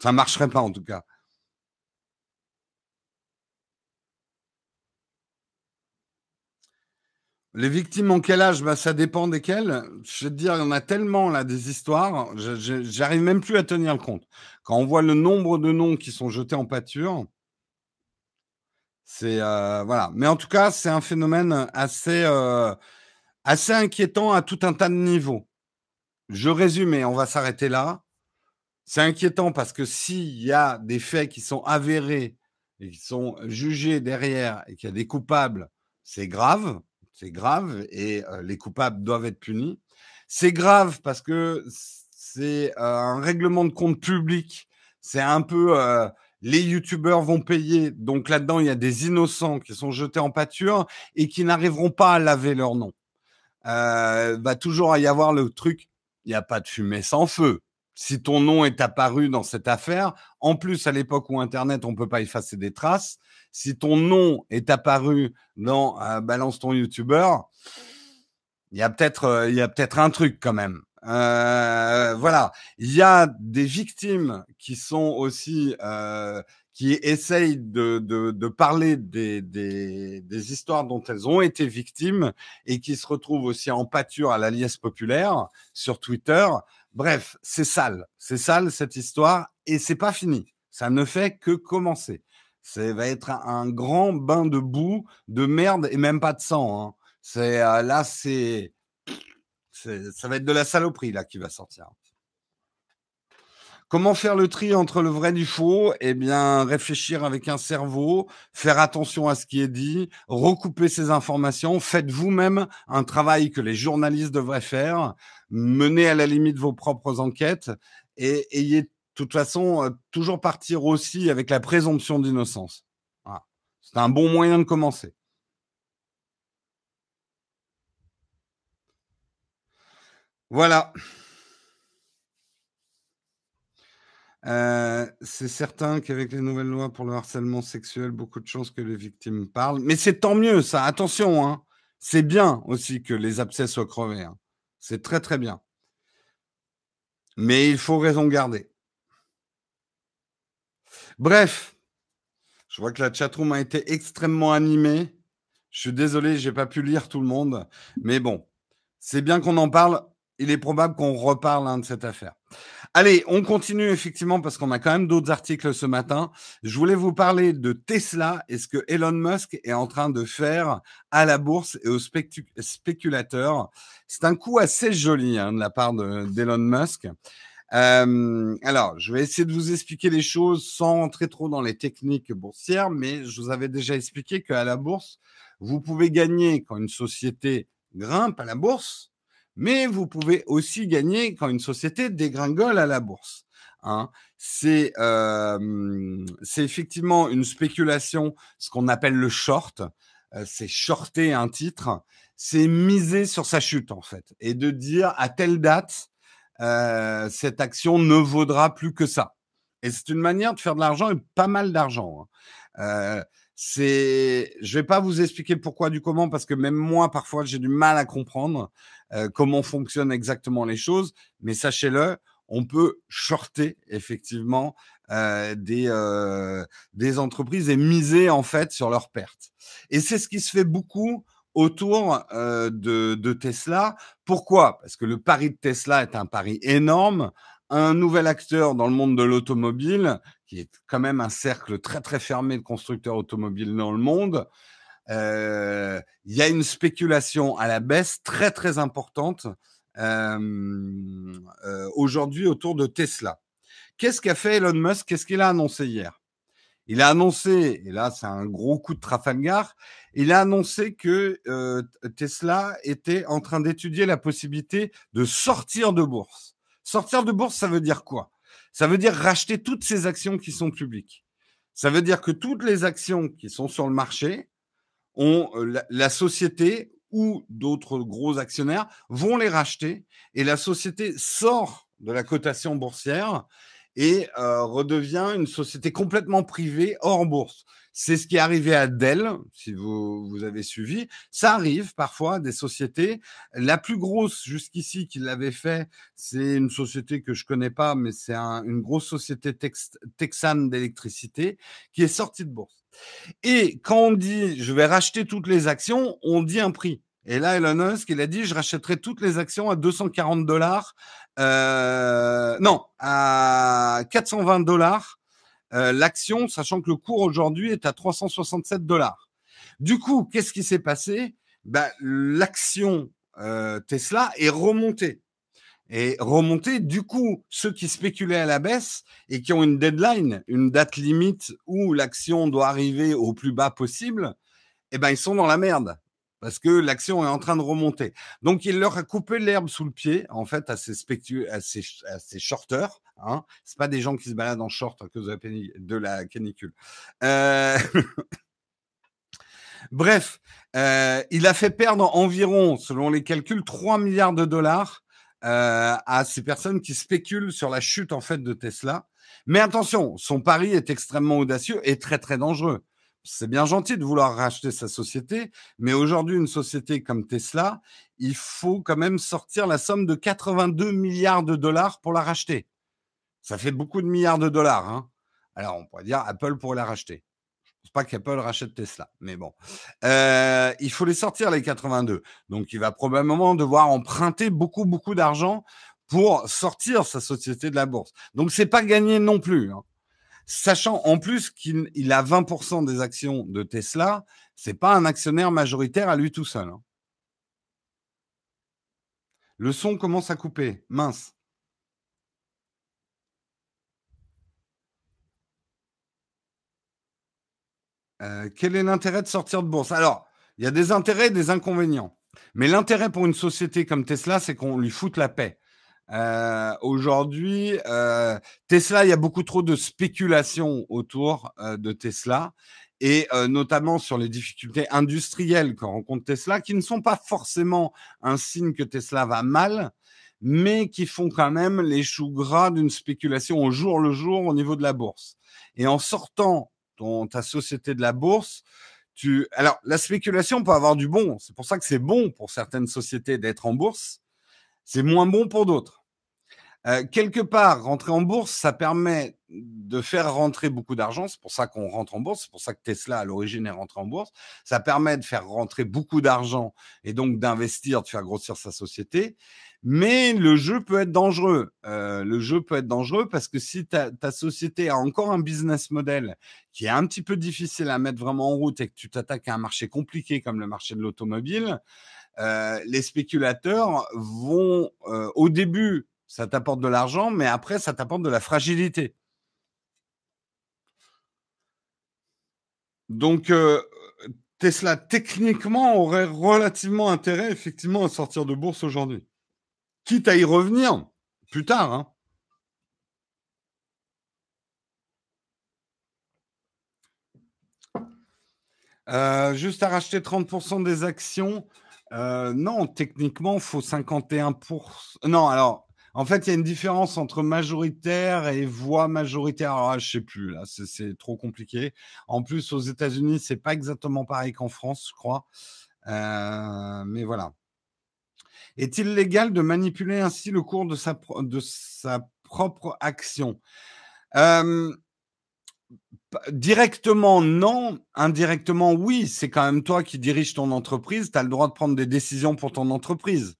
[SPEAKER 1] Ça marcherait pas en tout cas. Les victimes en quel âge? Bah, Ça dépend desquelles. Je vais te dire, il y en a tellement là des histoires, j'arrive même plus à tenir compte. Quand on voit le nombre de noms qui sont jetés en pâture, c'est euh, voilà. Mais en tout cas, c'est un phénomène assez euh, assez inquiétant à tout un tas de niveaux. Je résume et on va s'arrêter là. C'est inquiétant parce que s'il y a des faits qui sont avérés et qui sont jugés derrière et qu'il y a des coupables, c'est grave, c'est grave et les coupables doivent être punis. C'est grave parce que c'est un règlement de compte public. C'est un peu les youtubeurs vont payer. Donc là-dedans, il y a des innocents qui sont jetés en pâture et qui n'arriveront pas à laver leur nom. Euh, va toujours y avoir le truc, il n'y a pas de fumée sans feu si ton nom est apparu dans cette affaire, en plus à l'époque où Internet, on peut pas effacer des traces, si ton nom est apparu dans euh, Balance ton YouTuber, il y a peut-être euh, peut-être un truc quand même. Euh, voilà, il y a des victimes qui sont aussi qui essayent de, de, de parler des, des, des, histoires dont elles ont été victimes et qui se retrouvent aussi en pâture à la liesse populaire sur Twitter Bref, c'est sale, c'est sale cette histoire et c'est pas fini. Ça ne fait que commencer. Ça va être un, grand bain de boue, de merde et même pas de sang. Hein. C'est euh, là, c'est, ça va être de la saloperie là qui va sortir. Comment faire le tri entre le vrai du faux? Eh bien, réfléchir avec un cerveau, faire attention à ce qui est dit, recouper ces informations, faites vous-même un travail que les journalistes devraient faire, menez à la limite vos propres enquêtes et ayez de toute façon euh, toujours partir aussi avec la présomption d'innocence. C'est un bon moyen de commencer. Voilà. Euh, c'est certain qu'avec les nouvelles lois pour le harcèlement sexuel, beaucoup de chances que les victimes parlent. Mais c'est tant mieux, ça. Attention, hein. C'est bien aussi que les abcès soient crevés. Hein. C'est très, très bien. Mais il faut raison garder. Bref, je vois que la chatroom a été extrêmement animée. Je suis désolé, j'ai pas pu lire tout le monde. Mais bon, c'est bien qu'on en parle. Il est probable qu'on reparle hein, de cette affaire. Allez, on continue effectivement parce qu'on a quand même d'autres articles ce matin. Je voulais vous parler de Tesla et ce que Elon Musk est en train de faire à la bourse et aux spéculateurs. C'est un coup assez joli hein, de la part d'Elon Musk. Euh, alors, je vais essayer de vous expliquer les choses sans entrer trop dans les techniques boursières, mais je vous avais déjà expliqué qu'à la bourse, vous pouvez gagner quand une société grimpe à la bourse, mais vous pouvez aussi gagner quand une société dégringole à la bourse. Hein. C'est euh, effectivement une spéculation, ce qu'on appelle le short. Euh, c'est shorter un titre, c'est miser sur sa chute en fait, et de dire à telle date, euh, cette action ne vaudra plus que ça. Et c'est une manière de faire de l'argent et pas mal d'argent. Hein. C'est, je vais pas vous expliquer pourquoi du comment parce que même moi parfois j'ai du mal à comprendre euh, comment fonctionnent exactement les choses. Mais sachez-le, on peut shorter effectivement euh, des euh, des entreprises et miser en fait sur leurs pertes. Et c'est ce qui se fait beaucoup autour de Tesla. Pourquoi? Parce que le pari de Tesla est un pari énorme un nouvel acteur dans le monde de l'automobile, qui est quand même un cercle très très fermé de constructeurs automobiles dans le monde, euh, il y a une spéculation à la baisse très très importante euh, euh, aujourd'hui autour de Tesla. Qu'est-ce qu'a fait Elon Musk? Qu'est-ce qu'il a annoncé hier? Il a annoncé, et là c'est un gros coup de Trafalgar, il a annoncé que Tesla était en train d'étudier la possibilité de sortir de bourse. Sortir de bourse, ça veut dire quoi? Ça veut dire racheter toutes ces actions qui sont publiques. Ça veut dire que toutes les actions qui sont sur le marché, ont, euh, la, société ou d'autres gros actionnaires vont les racheter et la société sort de la cotation boursière et euh, redevient une société complètement privée hors bourse. C'est ce qui est arrivé à Dell, si vous, vous avez suivi. Ça arrive parfois des sociétés. La plus grosse jusqu'ici qui l'avait fait, c'est une société que je connais pas, mais c'est une grosse société texane d'électricité qui est sortie de bourse. Et quand on dit je vais racheter toutes les actions, on dit un prix. Et là, Elon Musk, il a dit, je rachèterai toutes les actions à 240 dollars. Euh, non, à 420 dollars euh, l'action, sachant que le cours aujourd'hui est à 367 dollars. Du coup, qu'est-ce qui s'est passé? Ben, L'action euh, Tesla est remontée. Et remontée, du coup, ceux qui spéculaient à la baisse et qui ont une deadline, une date limite où l'action doit arriver au plus bas possible, eh ben, ils sont dans la merde parce que l'action est en train de remonter. Donc, il leur a coupé l'herbe sous le pied, en fait, à ces, spectu à ces, à. Hein. Pas des gens qui se baladent en short à cause de la, de la canicule. Euh... Bref, euh, il a fait perdre environ, selon les calculs, 3 milliards de dollars euh, à ces personnes qui spéculent sur la chute en fait de Tesla. Mais attention, son pari est extrêmement audacieux et très très dangereux c'est bien gentil de vouloir racheter sa société, mais aujourd'hui, une société comme Tesla, il faut quand même sortir la somme de 82 milliards de dollars pour la racheter. Ça fait beaucoup de milliards de dollars. Hein. Alors, on pourrait dire Apple pourrait la racheter. Je ne pense pas qu'Apple rachète Tesla, mais bon. Euh, il faut les sortir, les 82. Donc, il va probablement devoir emprunter beaucoup, beaucoup d'argent pour sortir sa société de la bourse. Donc, c'est pas gagné non plus. Hein sachant en plus qu'il a 20% des actions de Tesla, c'est pas un actionnaire majoritaire à lui tout seul. Hein. Le son commence à couper, mince. Euh, quel est l'intérêt de sortir de bourse? Alors, il y a des intérêts et des inconvénients. Mais l'intérêt pour une société comme Tesla, c'est qu'on lui foute la paix. Euh, aujourd'hui, euh, Tesla, il y a beaucoup trop de spéculation autour de Tesla et notamment sur les difficultés industrielles que rencontre Tesla, qui ne sont pas forcément un signe que Tesla va mal, mais qui font quand même les choux gras d'une spéculation au jour le jour au niveau de la bourse. Et en sortant ton, ta société de la bourse, tu... Alors, la spéculation peut avoir du bon. C'est pour ça que c'est bon pour certaines sociétés d'être en bourse. C'est moins bon pour d'autres. Euh, quelque part, rentrer en bourse, ça permet de faire rentrer beaucoup d'argent. C'est pour ça qu'on rentre en bourse. C'est pour ça que Tesla, à l'origine, est rentré en bourse. Ça permet de faire rentrer beaucoup d'argent et donc d'investir, de faire grossir sa société. Mais le jeu peut être dangereux. Euh, le jeu peut être dangereux parce que si ta, ta, société a encore un business model qui est un petit peu difficile à mettre vraiment en route et que tu t'attaques à un marché compliqué comme le marché de l'automobile, euh, les spéculateurs vont euh, au début ça t'apporte de l'argent, mais après, ça t'apporte de la fragilité. Donc, euh, Tesla, techniquement, aurait relativement intérêt, effectivement, à sortir de bourse aujourd'hui. Quitte à y revenir plus tard. Hein. Juste à racheter 30% des actions. Euh, non, techniquement, faut 51%. Non, alors, en fait, il y a une différence entre majoritaire et voix majoritaire. Alors là, je sais plus, là, c'est trop compliqué. En plus, aux États-Unis, c'est pas exactement pareil qu'en France, je crois. Euh, mais voilà. Est-il légal de manipuler ainsi le cours de sa, de sa propre action? Euh, Directement, non. Indirectement, oui. C'est quand même toi qui diriges ton entreprise. Tu as le droit de prendre des décisions pour ton entreprise.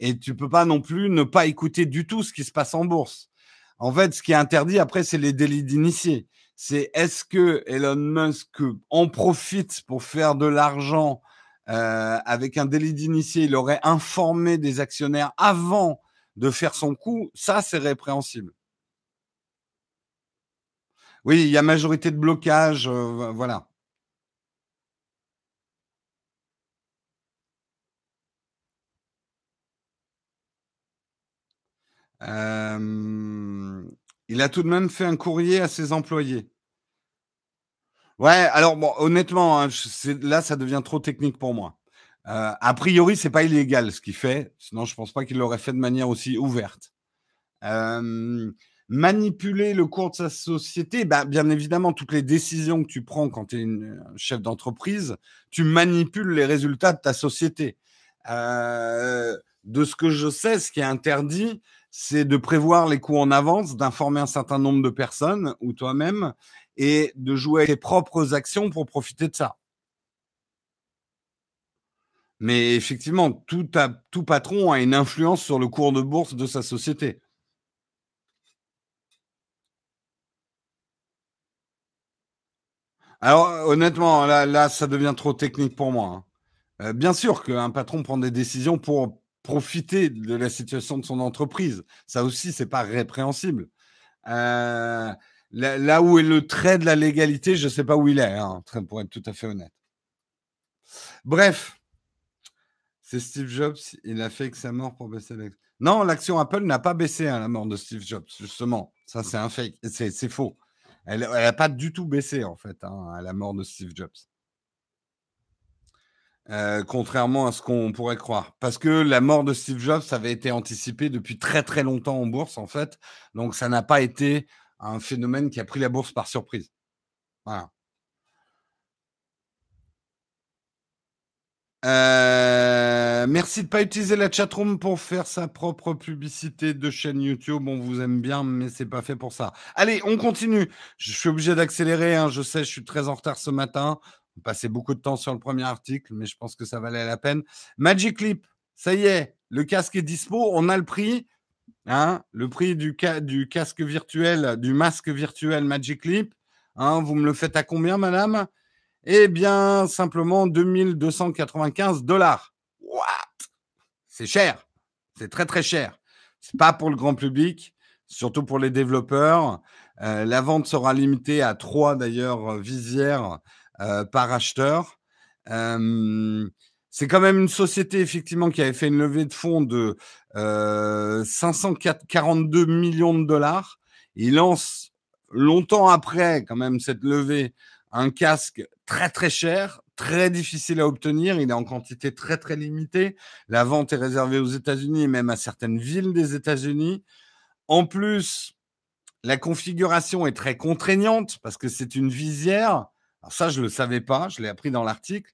[SPEAKER 1] Et tu peux pas non plus ne pas écouter du tout ce qui se passe en bourse. En fait, ce qui est interdit après, c'est les délits d'initiés. C'est est-ce que Elon Musk en profite pour faire de l'argent euh, avec un délit d'initié? Il aurait informé des actionnaires avant de faire son coup? Ça, c'est répréhensible. Oui, il y a majorité de blocage, euh, voilà. Il a tout de même fait un courrier à ses employés. Ouais, alors bon, honnêtement, hein, là, ça devient trop technique pour moi. Euh, a priori, c'est pas illégal ce qu'il fait, sinon je pense pas qu'il l'aurait fait de manière aussi ouverte. Manipuler le cours de sa société, bah, bien évidemment, toutes les décisions que tu prends quand tu es chef d'entreprise, tu manipules les résultats de ta société. de ce que je sais, ce qui est interdit, c'est de prévoir les coûts en avance, d'informer un certain nombre de personnes ou toi-même et de jouer tes propres actions pour profiter de ça. Mais effectivement, tout patron a une influence sur le cours de bourse de sa société. Alors, honnêtement, là, ça devient trop technique pour moi. Hein. Euh, bien sûr qu'un patron prend des décisions pour profiter de la situation de son entreprise. Ça aussi, c'est pas répréhensible. Euh, là, où est le trait de la légalité, je ne sais pas où il est, hein, pour être tout à fait honnête. Bref, c'est Steve Jobs, il a fait que sa mort pour baisser l'action. Non, l'action Apple n'a pas baissé à hein, la mort de Steve Jobs, justement. Ça, c'est un fake, c'est faux. Elle n'a pas du tout baissé, en fait, hein, à la mort de Steve Jobs. Euh, contrairement à ce qu'on pourrait croire. Parce que la mort de Steve Jobs avait été anticipée depuis très très longtemps en bourse, en fait. Donc ça n'a pas été un phénomène qui a pris la bourse par surprise. Voilà. Euh, merci de ne pas utiliser la chatroom pour faire sa propre publicité de chaîne YouTube. On vous aime bien, mais c'est pas fait pour ça. Allez, on continue. Je suis obligé d'accélérer. Hein. Je sais, je suis très en retard ce matin. On passait beaucoup de temps sur le premier article, mais je pense que ça valait la peine. Magic Clip, ça y est, le casque est dispo. On a le prix. Hein, le prix du, du, casque virtuel, du masque virtuel Magic Clip. Hein, vous me le faites à combien, madame? Eh bien, simplement 2295 dollars. What? C'est cher. C'est très, très cher. C'est pas pour le grand public, surtout pour les développeurs. Euh, la vente sera limitée à trois, d'ailleurs, visières par acheteur. c'est quand même une société effectivement qui avait fait une levée de fonds de 542 millions de dollars. Il lance longtemps après quand même cette levée un casque très très cher, très difficile à obtenir. Il est en quantité très très limitée. La vente est réservée aux États-Unis et même à certaines villes des États-Unis. En plus, la configuration est très contraignante parce que c'est une visière. Alors ça, je ne le savais pas, je l'ai appris dans l'article.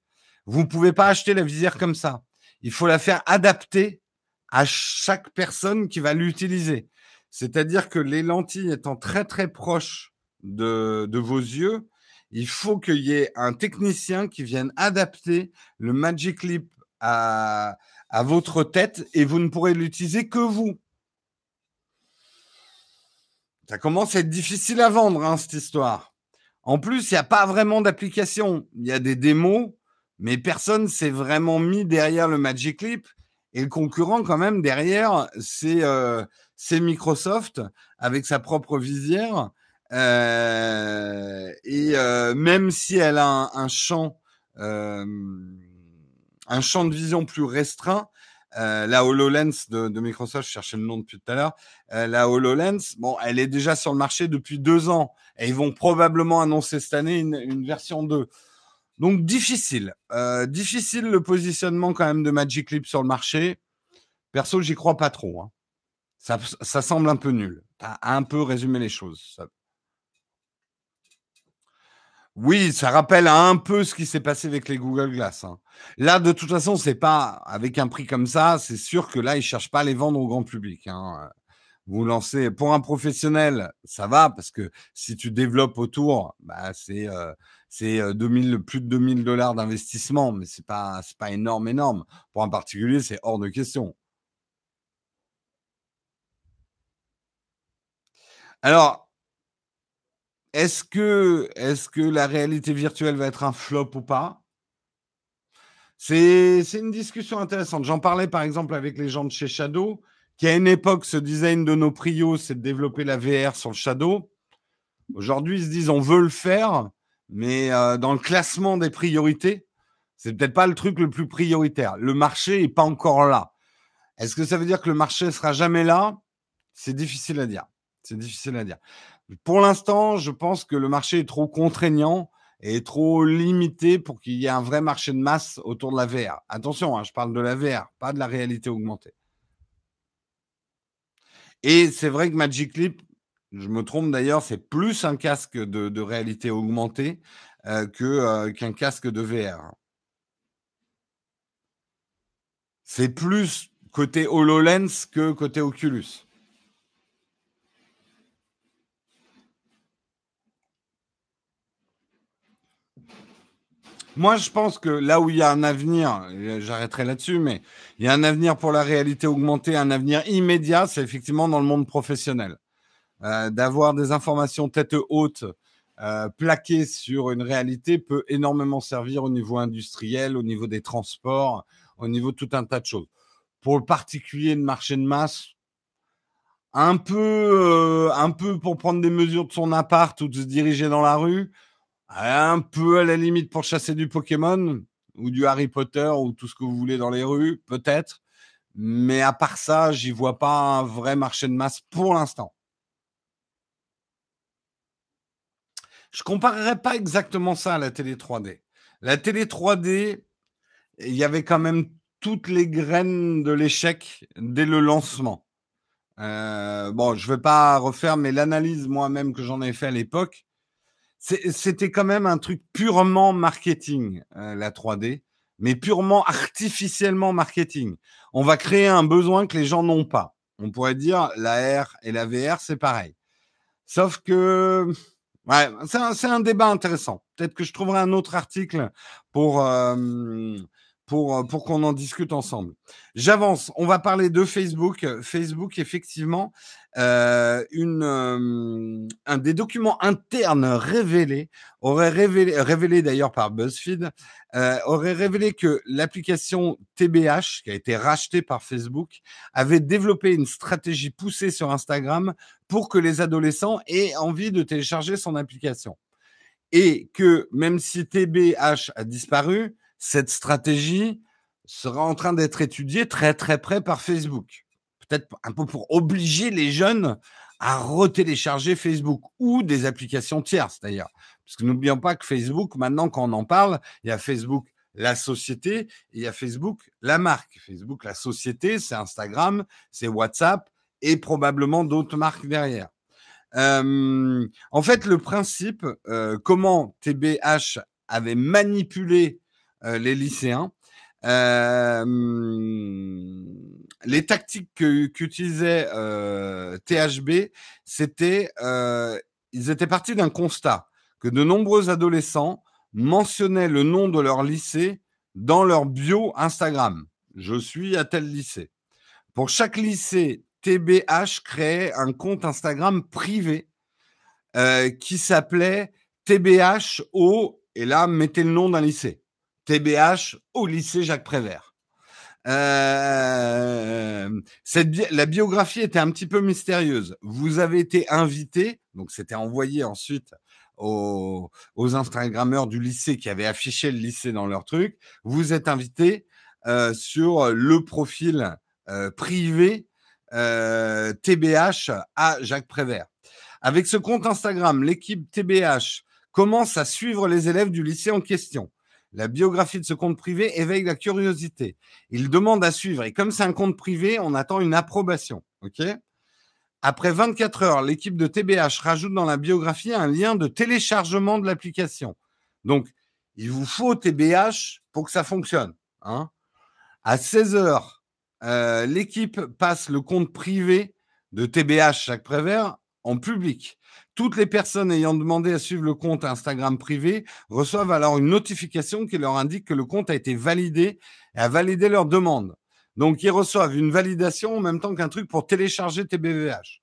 [SPEAKER 1] Vous ne pouvez pas acheter la visière comme ça. Il faut la faire adapter à chaque personne qui va l'utiliser. C'est-à-dire que les lentilles étant très très proches de, de vos yeux, il faut qu'il y ait un technicien qui vienne adapter le Magic Leap à, votre tête et vous ne pourrez l'utiliser que vous. Ça commence à être difficile à vendre, hein, cette histoire. En plus, il n'y a pas vraiment d'application. Il y a des démos, mais personne s'est vraiment mis derrière le Magic Leap. Et le concurrent, quand même, derrière, c'est euh, Microsoft avec sa propre visière. Euh, et euh, même si elle a un, champ, euh, un champ de vision plus restreint, la HoloLens de, Microsoft, je cherchais le nom depuis tout à l'heure, la HoloLens, bon, elle est déjà sur le marché depuis deux ans et ils vont probablement annoncer cette année une, version 2. Donc difficile, difficile le positionnement quand même de Magic Leap sur le marché. Perso, j'y crois pas trop. Hein. Ça, ça, semble un peu nul. T'as un peu résumé les choses. Oui, ça rappelle un peu ce qui s'est passé avec les Google Glass. Hein. Là, de toute façon, c'est pas avec un prix comme ça. C'est sûr que là, ils cherchent pas à les vendre au grand public. Hein. Vous lancez pour un professionnel, ça va parce que si tu développes autour, bah, c'est euh, c'est 2000 euh, plus de 2000 dollars d'investissement, mais c'est pas c'est pas énorme énorme. Pour un particulier, c'est hors de question. Alors, est-ce que, la réalité virtuelle va être un flop ou pas? C'est, une discussion intéressante. J'en parlais par exemple avec les gens de chez Shadow, qui à une époque se disaient une de nos prios, c'est de développer la VR sur le Shadow. Aujourd'hui, ils se disent on veut le faire, mais euh, dans le classement des priorités, c'est peut-être pas le truc le plus prioritaire. Le marché est pas encore là. Est-ce que ça veut dire que le marché sera jamais là? C'est difficile à dire. C'est difficile à dire. Pour l'instant, je pense que le marché est trop contraignant et trop limité pour qu'il y ait un vrai marché de masse autour de la VR. Attention, hein, je parle de la VR, pas de la réalité augmentée. Et c'est vrai que Magic Leap, je me trompe d'ailleurs, c'est plus un casque de, réalité augmentée euh, euh, qu'un casque de VR. C'est plus côté HoloLens que côté Oculus. Moi, je pense que là où il y a un avenir, j'arrêterai là-dessus, mais il y a un avenir pour la réalité augmentée, un avenir immédiat, c'est effectivement dans le monde professionnel. Euh, D'avoir des informations tête haute euh, plaquées sur une réalité peut énormément servir au niveau industriel, au niveau des transports, au niveau de tout un tas de choses. Pour le particulier de marché de masse, un peu, euh, un peu pour prendre des mesures de son appart ou de se diriger dans la rue, un peu à la limite pour chasser du Pokémon ou du Harry Potter ou tout ce que vous voulez dans les rues, peut-être. Mais à part ça, j'y vois pas un vrai marché de masse pour l'instant. Je comparerais pas exactement ça à la télé 3D. La télé 3D, il y avait quand même toutes les graines de l'échec dès le lancement. Euh, bon, je vais pas refaire, mais l'analyse moi-même que j'en ai fait à l'époque, c'était quand même un truc purement marketing, euh, la 3D, mais purement artificiellement marketing. On va créer un besoin que les gens n'ont pas. On pourrait dire la R et la VR, c'est pareil. Sauf que, ouais, c'est un, débat intéressant. Peut-être que je trouverai un autre article pour, euh, pour, euh, pour qu'on en discute ensemble. J'avance. On va parler de Facebook. Facebook, effectivement, euh, une, euh, un des documents internes révélés aurait révélé, révélé d'ailleurs par BuzzFeed, aurait révélé que l'application TBH, qui a été rachetée par Facebook, avait développé une stratégie poussée sur Instagram pour que les adolescents aient envie de télécharger son application. et que même si TBH a disparu, cette stratégie sera en train d'être étudiée très très près par Facebook. Peut-être un peu pour obliger les jeunes à retélécharger Facebook ou des applications tierces d'ailleurs. Parce que n'oublions pas que Facebook, maintenant quand on en parle, il y a Facebook la société et il y a Facebook la marque. Facebook la société, c'est Instagram, c'est WhatsApp et probablement d'autres marques derrière. En fait, le principe, euh, comment TBH avait manipulé les lycéens, les tactiques qu'utilisait THB, c'était, ils étaient partis d'un constat que de nombreux adolescents mentionnaient le nom de leur lycée dans leur bio Instagram. Je suis à tel lycée. Pour chaque lycée, TBH créait un compte Instagram privé euh, qui s'appelait TBH au, et là, mettez le nom d'un lycée. TBH au lycée Jacques Prévert. Euh, la biographie était un petit peu mystérieuse. Vous avez été invité, donc c'était envoyé ensuite aux, Instagrammeurs du lycée qui avaient affiché le lycée dans leur truc. Vous êtes invité euh, sur le profil euh, privé TBH à Jacques Prévert. Avec ce compte Instagram, l'équipe TBH commence à suivre les élèves du lycée en question. La biographie de ce compte privé éveille la curiosité. Il demande à suivre et comme c'est un compte privé, on attend une approbation. OK? Après 24 heures, l'équipe de TBH rajoute dans la biographie un lien de téléchargement de l'application. Donc, il vous faut TBH pour que ça fonctionne. Hein à 16 heures, euh, l'équipe passe le compte privé de TBH Jacques Prévert en public. Toutes les personnes ayant demandé à suivre le compte Instagram privé reçoivent alors une notification qui leur indique que le compte a été validé et a validé leur demande. Donc, ils reçoivent une validation en même temps qu'un truc pour télécharger TBVH.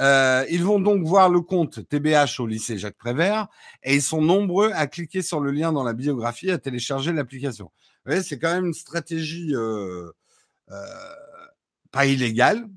[SPEAKER 1] Euh, ils vont donc voir le compte TBH au lycée Jacques Prévert et ils sont nombreux à cliquer sur le lien dans la biographie à télécharger l'application. Vous voyez, c'est quand même une stratégie euh, euh, pas illégal,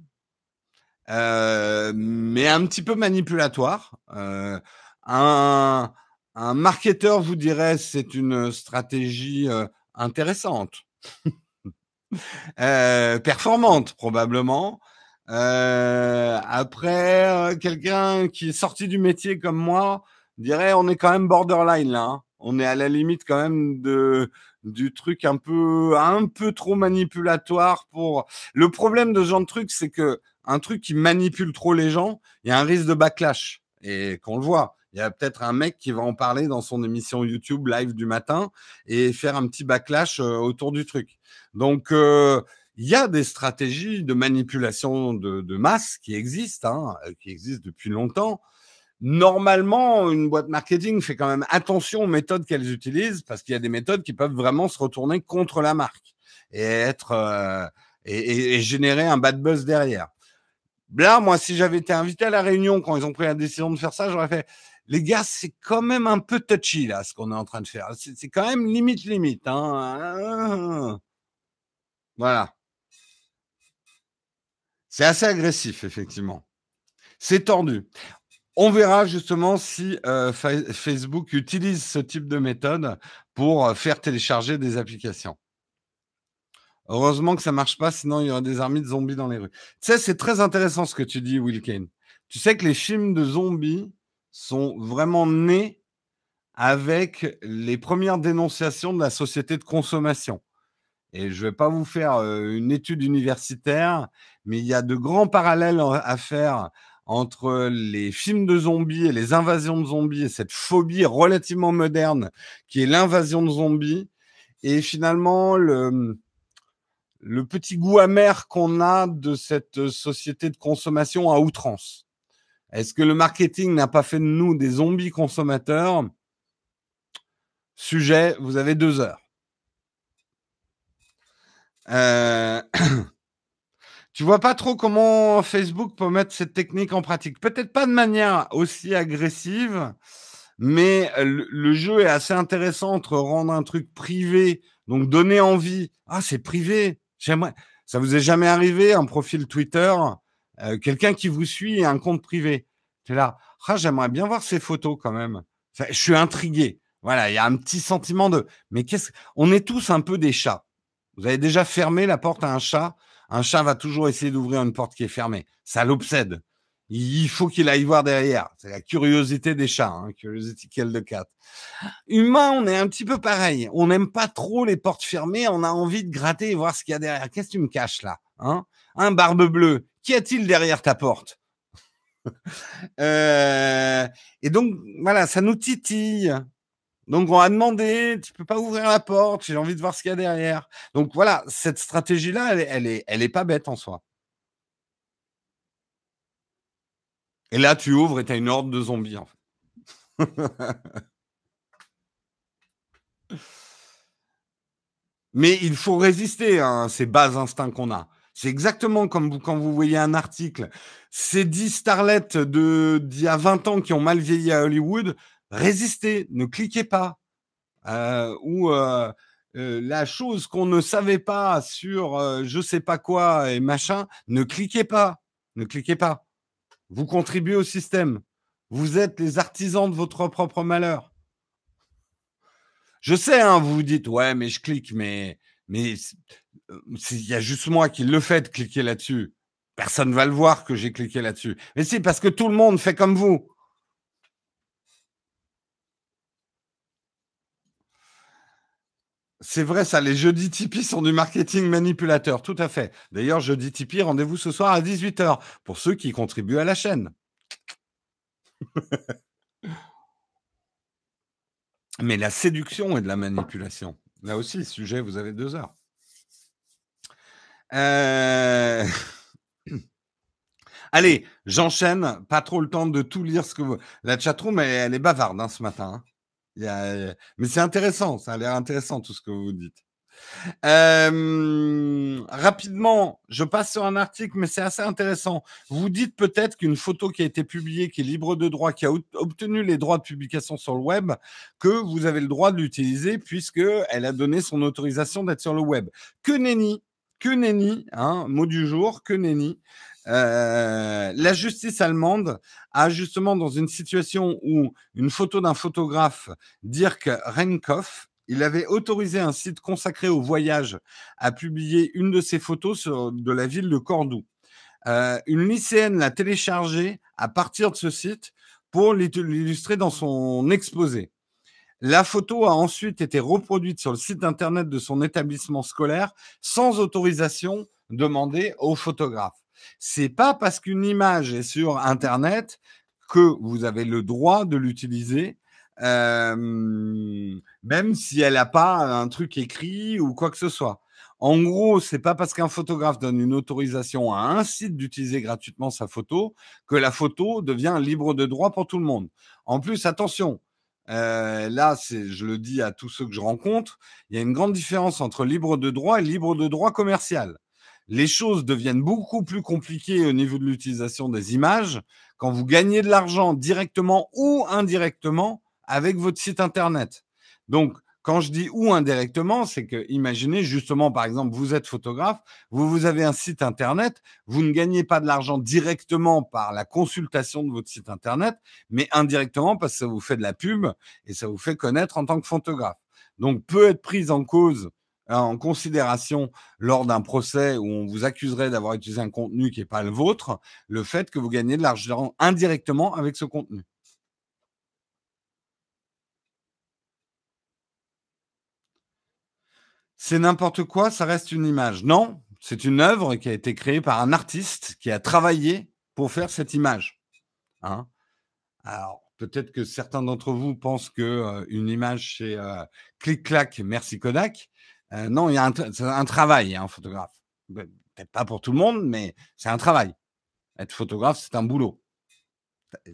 [SPEAKER 1] euh, mais un petit peu manipulatoire. Euh, un, un marketeur vous dirait c'est une stratégie intéressante, performante probablement. après, quelqu'un qui est sorti du métier comme moi dirait on est quand même borderline là. Hein. On est à la limite quand même de du truc un peu un peu trop manipulatoire pour le problème de ce genre de truc c'est que un truc qui manipule trop les gens il y a un risque de backlash. Et qu'on le voit il y a peut-être un mec qui va en parler dans son émission YouTube live du matin et faire un petit backlash euh, autour du truc. Donc euh, il y a des stratégies de manipulation de, masse qui existent, hein, qui existent depuis longtemps. Normalement, une boîte marketing fait quand même attention aux méthodes qu'elles utilisent parce qu'il y a des méthodes qui peuvent vraiment se retourner contre la marque et être euh, et, générer un bad buzz derrière. Là, moi, si j'avais été invité à la réunion quand ils ont pris la décision de faire ça, j'aurais fait les gars, c'est quand même un peu touchy là ce qu'on est en train de faire. C'est quand même limite limite. Hein. Voilà. C'est assez agressif, effectivement. C'est tordu. On verra justement si euh, Facebook utilise ce type de méthode pour euh, faire télécharger des applications. Heureusement que ça marche pas, sinon il y aurait des armées de zombies dans les rues. Tu sais, c'est très intéressant ce que tu dis, Will Kane. Tu sais que les films de zombies sont vraiment nés avec les premières dénonciations de la société de consommation. Et je vais pas vous faire euh, une étude universitaire, mais il y a de grands parallèles à faire entre les films de zombies et les invasions de zombies et cette phobie relativement moderne qui est l'invasion de zombies et finalement le, le petit goût amer qu'on a de cette société de consommation à outrance. Est-ce que le marketing n'a pas fait de nous des zombies consommateurs? Sujet, vous avez deux heures. Euh... Tu vois pas trop comment Facebook peut mettre cette technique en pratique. Peut-être pas de manière aussi agressive, mais le, jeu est assez intéressant entre rendre un truc privé, donc donner envie. Ah, c'est privé. J'aimerais. Ça vous est jamais arrivé un profil Twitter, euh, quelqu'un qui vous suit et un compte privé? es là. Ah, j'aimerais bien voir ces photos quand même. Je suis intrigué. Voilà, il y a un petit sentiment de. Mais qu'est-ce On est tous un peu des chats. Vous avez déjà fermé la porte à un chat? Un chat va toujours essayer d'ouvrir une porte qui est fermée. Ça l'obsède. Il faut qu'il aille voir derrière. C'est la curiosité des chats, hein, curiosity de cat. Humain, on est un petit peu pareil. On n'aime pas trop les portes fermées. On a envie de gratter et voir ce qu'il y a derrière. Qu'est-ce que tu me caches là hein? Un barbe bleue. Qu'y a-t-il derrière ta porte? Euh, Et donc, voilà, ça nous titille. Donc, on a demandé, tu peux pas ouvrir la porte, j'ai envie de voir ce qu'il y a derrière. Donc, voilà, cette stratégie-là, elle, elle, est, elle est pas bête en soi. Et là, tu ouvres et tu as une horde de zombies. Mais il faut résister à ces bas instincts qu'on a. C'est exactement comme quand vous voyez un article. Ces 10 starlettes d'il y a 20 ans qui ont mal vieilli à Hollywood, résistez, ne cliquez pas. Euh, ou euh, euh, la chose qu'on ne savait pas sur je sais pas quoi et machin, ne cliquez pas. Ne cliquez pas. Vous contribuez au système. Vous êtes les artisans de votre propre malheur. Je sais, hein, vous vous dites, ouais, mais je clique, mais mais euh, il y a juste moi qui le fait de cliquer là-dessus. Personne ne va le voir que j'ai cliqué là-dessus. Mais si, parce que tout le monde fait comme vous. C'est vrai, ça, les jeudis Tipeee sont du marketing manipulateur, tout à fait. D'ailleurs, jeudi Tipeee, rendez-vous ce soir à 18h pour ceux qui contribuent à la chaîne. Mais la séduction et de la manipulation. Là aussi, sujet, vous avez deux heures. Euh, Allez, j'enchaîne. Pas trop le temps de tout lire ce que vous... La chatroom, elle, elle est bavarde hein, ce matin. Hein. Mais c'est intéressant, ça a l'air intéressant tout ce que vous dites. Rapidement, je passe sur un article, mais c'est assez intéressant. Vous dites peut-être qu'une photo qui a été publiée, qui est libre de droit, qui a obtenu les droits de publication sur le web, que vous avez le droit de l'utiliser puisque elle a donné son autorisation d'être sur le web. Que nenni, que nenni, hein, mot du jour, que nenni. Euh, la justice allemande a justement dans une situation où une photo d'un photographe, Dirk Renkoff, il avait autorisé un site consacré au voyage à publier une de ses photos sur, de la ville de Cordoue. Euh, une lycéenne l'a téléchargée à partir de ce site pour l'illustrer dans son exposé. La photo a ensuite été reproduite sur le site internet de son établissement scolaire sans autorisation demandée au photographe. C'est pas parce qu'une image est sur Internet que vous avez le droit de l'utiliser, même si elle n'a pas un truc écrit ou quoi que ce soit. En gros, c'est pas parce qu'un photographe donne une autorisation à un site d'utiliser gratuitement sa photo que la photo devient libre de droit pour tout le monde. En plus, attention, euh, là, je le dis à tous ceux que je rencontre, il y a une grande différence entre libre de droit et libre de droit commercial les choses deviennent beaucoup plus compliquées au niveau de l'utilisation des images quand vous gagnez de l'argent directement ou indirectement avec votre site internet. Donc, quand je dis ou indirectement, c'est que imaginez justement, par exemple, vous êtes photographe, vous, vous avez un site internet, vous ne gagnez pas de l'argent directement par la consultation de votre site internet, mais indirectement parce que ça vous fait de la pub et ça vous fait connaître en tant que photographe. Donc, peut être prise en cause en considération lors d'un procès où on vous accuserait d'avoir utilisé un contenu qui n'est pas le vôtre, le fait que vous gagnez de l'argent indirectement avec ce contenu. C'est n'importe quoi, ça reste une image. Non, c'est une œuvre qui a été créée par un artiste qui a travaillé pour faire cette image. Hein. Alors, peut-être que certains d'entre vous pensent que euh, une image c'est euh, clic-clac, merci Kodak. Euh, non, il y a un, travail, un hein, photographe. Peut-être pas pour tout le monde, mais c'est un travail. Être photographe, c'est un boulot.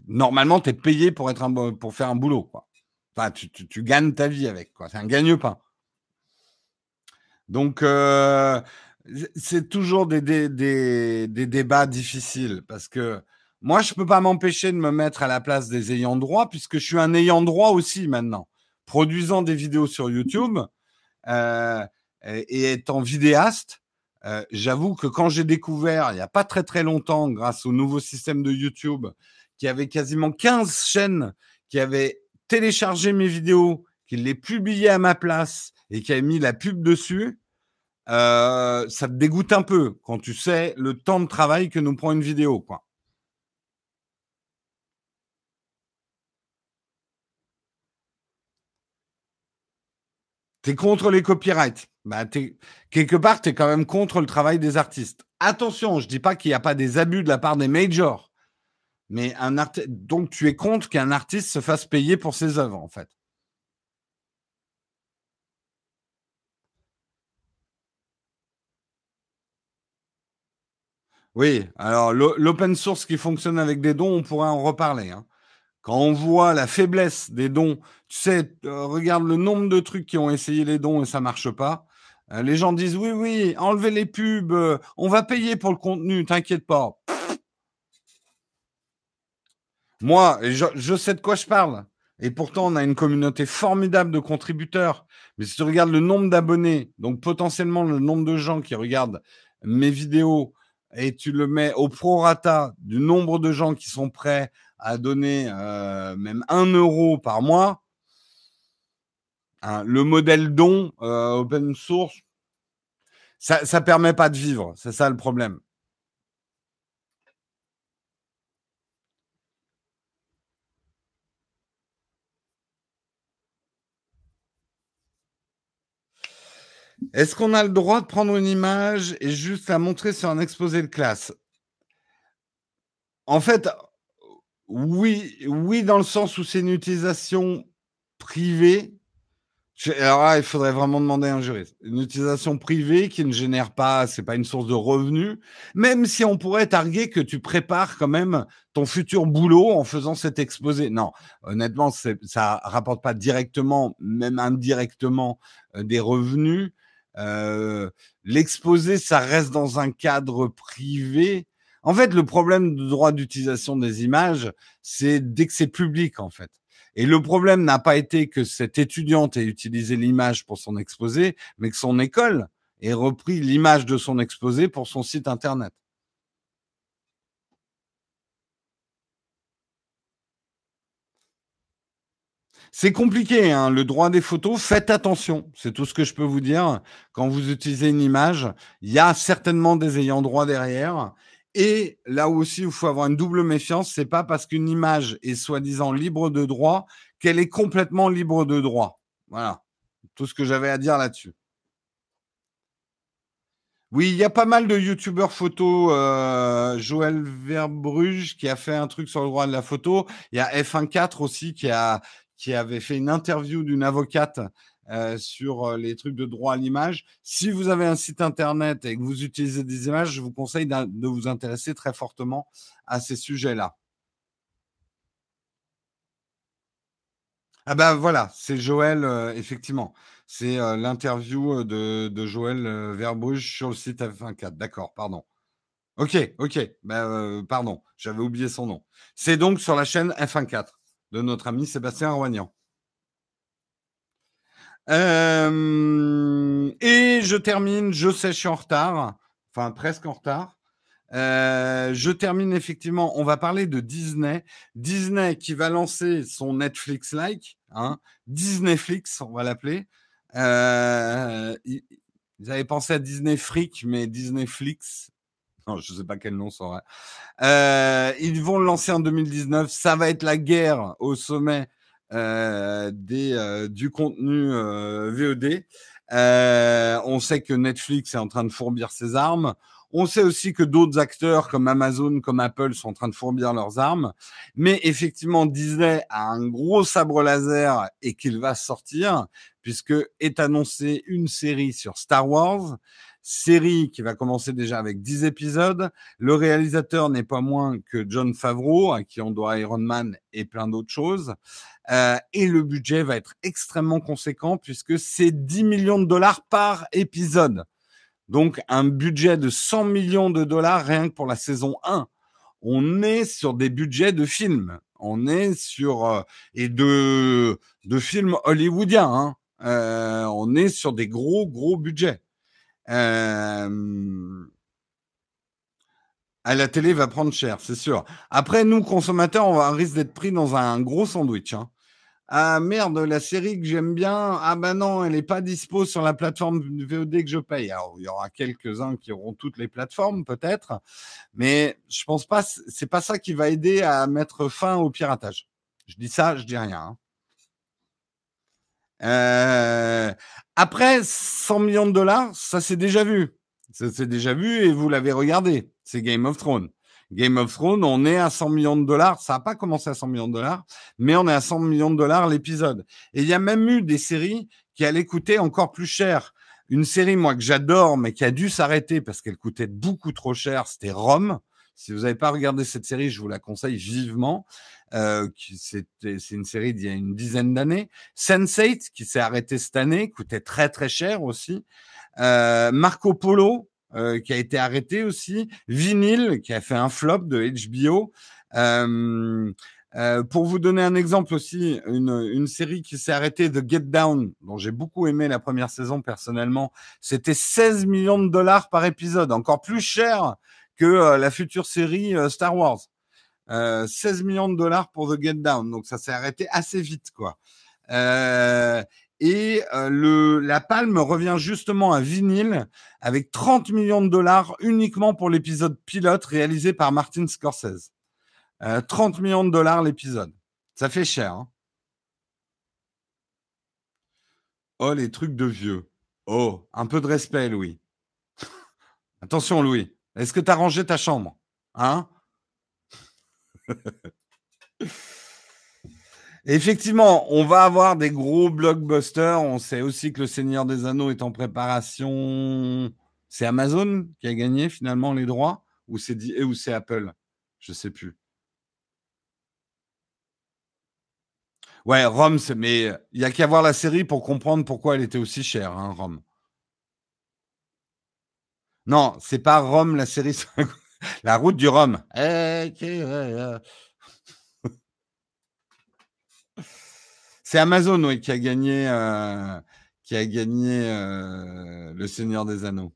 [SPEAKER 1] Normalement, tu es payé pour, faire un boulot. Tu, gagnes ta vie avec. C'est un gagne-pain. Donc, euh, c'est toujours des, des, débats difficiles parce que moi, je ne peux pas m'empêcher de me mettre à la place des ayants droit puisque je suis un ayant droit aussi maintenant. Produisant des vidéos sur YouTube, et étant vidéaste, euh, j'avoue que quand j'ai découvert, il n'y a pas très très longtemps, grâce au nouveau système de YouTube, qui avait quasiment 15 chaînes qui avaient téléchargé mes vidéos, qu'il les publiait à ma place et qui a mis la pub dessus, euh, ça te dégoûte un peu quand tu sais le temps de travail que nous prend une vidéo, quoi. Contre les copyrights. Bah, quelque part, tu es quand même contre le travail des artistes. Attention, je dis pas qu'il n'y a pas des abus de la part des majors, mais un donc tu es contre qu'un artiste se fasse payer pour ses œuvres, en fait. Oui, alors l'open source qui fonctionne avec des dons, on pourrait en reparler. Hein. Quand on voit la faiblesse des dons, tu sais, euh, regarde le nombre de trucs qui ont essayé les dons et ça marche pas. Euh, les gens disent oui, oui, enlevez les pubs, euh, on va payer pour le contenu, t'inquiète pas. Moi, je, je, sais de quoi je parle. Et pourtant, on a une communauté formidable de contributeurs. Mais si tu regardes le nombre d'abonnés, donc potentiellement le nombre de gens qui regardent mes vidéos, et tu le mets au prorata du nombre de gens qui sont prêts à donner euh, même un euro par mois, hein, le modèle don euh, open source, ça ne permet pas de vivre. C'est ça le problème. Est-ce qu'on a le droit de prendre une image et juste la montrer sur un exposé de classe? En fait, oui, oui, dans le sens où c'est une utilisation privée. alors là, il faudrait vraiment demander à un juriste. Une utilisation privée qui ne génère pas, c'est pas une source de revenus, même si on pourrait targuer que tu prépares quand même ton futur boulot en faisant cet exposé. Non, honnêtement, ça rapporte pas directement, même indirectement, euh, des revenus. Euh, l'exposé, ça reste dans un cadre privé. En fait, le problème de droit d'utilisation des images, c'est dès que c'est public, en fait. Et le problème n'a pas été que cette étudiante ait utilisé l'image pour son exposé, mais que son école ait repris l'image de son exposé pour son site internet. C'est compliqué, hein, le droit des photos. Faites attention, c'est tout ce que je peux vous dire. Quand vous utilisez une image, il y a certainement des ayants droit derrière. Et là aussi, il faut avoir une double méfiance. C'est pas parce qu'une image est soi-disant libre de droit qu'elle est complètement libre de droit. Voilà, tout ce que j'avais à dire là-dessus. Oui, il y a pas mal de youtubeurs photo. Euh, Joël Verbruge qui a fait un truc sur le droit de la photo. Il y a F14 aussi qui a qui avait fait une interview d'une avocate euh, sur euh, les trucs de droit à l'image. Si vous avez un site internet et que vous utilisez des images, je vous conseille de vous intéresser très fortement à ces sujets-là. Ah ben voilà, c'est Joël, euh, effectivement. C'est l'interview de, Joël Verbruge sur le site F14. D'accord, pardon. Ok, ok, ben, pardon, j'avais oublié son nom. C'est donc sur la chaîne F14 de notre ami Sébastien Roignan. Euh, et je termine, je sais, je suis en retard, enfin presque en retard. Euh, je termine effectivement, on va parler de Disney. Disney qui va lancer son Netflix-like, hein, Disneyflix, on va l'appeler. Euh, ils, avaient pensé à Disney Freak, mais Disneyflix, non, je ne sais pas quel nom ça aurait. Euh, ils vont le lancer en 2019. Ça va être la guerre au sommet des, euh, du contenu euh, VOD. Euh, on sait que Netflix est en train de fourbir ses armes. On sait aussi que d'autres acteurs comme Amazon, comme Apple sont en train de fourbir leurs armes. Mais effectivement, Disney a un gros sabre laser et qu'il va sortir puisque est annoncé une série sur Star Wars série qui va commencer déjà avec 10 épisodes. Le réalisateur n'est pas moins que John Favreau, à qui on doit Iron Man et plein d'autres choses. Euh, et le budget va être extrêmement conséquent puisque c'est 10 millions de dollars par épisode. Donc un budget de 100 millions de dollars rien que pour la saison 1. On est sur des budgets de films. On est sur euh, et de de films hollywoodiens. Hein. Euh, on est sur des gros gros budgets. Euh, à la télé va prendre cher, c'est sûr. Après, nous, consommateurs, on, risque d'être pris dans un gros sandwich. Hein. Ah merde, la série que j'aime bien, ah ben non, elle n'est pas dispo sur la plateforme VOD que je paye. Alors, il y aura quelques-uns qui auront toutes les plateformes, peut-être, mais je pense pas, c'est pas ça qui va aider à mettre fin au piratage. Je dis ça, je dis rien. Hein. Euh, après 100 millions de dollars, ça s'est déjà vu. Ça s'est déjà vu et vous l'avez regardé. C'est Game of Thrones. Game of Thrones, on est à 100 millions de dollars. Ça n'a pas commencé à 100 millions de dollars, mais on est à 100 millions de dollars l'épisode. Et il y a même eu des séries qui allaient coûter encore plus cher. Une série, moi, que j'adore, mais qui a dû s'arrêter parce qu'elle coûtait beaucoup trop cher, c'était Rome. Si vous n'avez pas regardé cette série, je vous la conseille vivement. Euh, c'est une série d'il y a une dizaine d'années. Sense8, qui s'est arrêté cette année, coûtait très très cher aussi. Euh, Marco Polo, euh, qui a été arrêté aussi. Vinyl, qui a fait un flop de HBO. Euh, euh, pour vous donner un exemple aussi, une, série qui s'est arrêtée, The Get Down, dont j'ai beaucoup aimé la première saison personnellement, c'était 16 millions de dollars par épisode, encore plus cher que la future série Star Wars. 16 millions de dollars pour The Get Down, donc ça s'est arrêté assez vite, quoi. Euh, et euh, la palme revient justement à vinyle avec 30 millions de dollars uniquement pour l'épisode pilote réalisé par Martin Scorsese. Euh, 30 millions de dollars l'épisode. Ça fait cher. Hein oh, les trucs de vieux. Oh, un peu de respect, Louis. Attention, Louis. Est-ce que tu as rangé ta chambre Hein? Effectivement, on va avoir des gros blockbusters. On sait aussi que Le Seigneur des Anneaux est en préparation. C'est Amazon qui a gagné finalement les droits? Ou c'est ou c'est Apple? Je sais plus. Ouais, Rome, mais il y a qu'à voir la série pour comprendre pourquoi elle était aussi chère, hein, Rome. Non, c'est pas Rome la série, la route du Rhum. Eh, C'est Amazon oui, qui a gagné, euh, qui a gagné euh, Le Seigneur des Anneaux.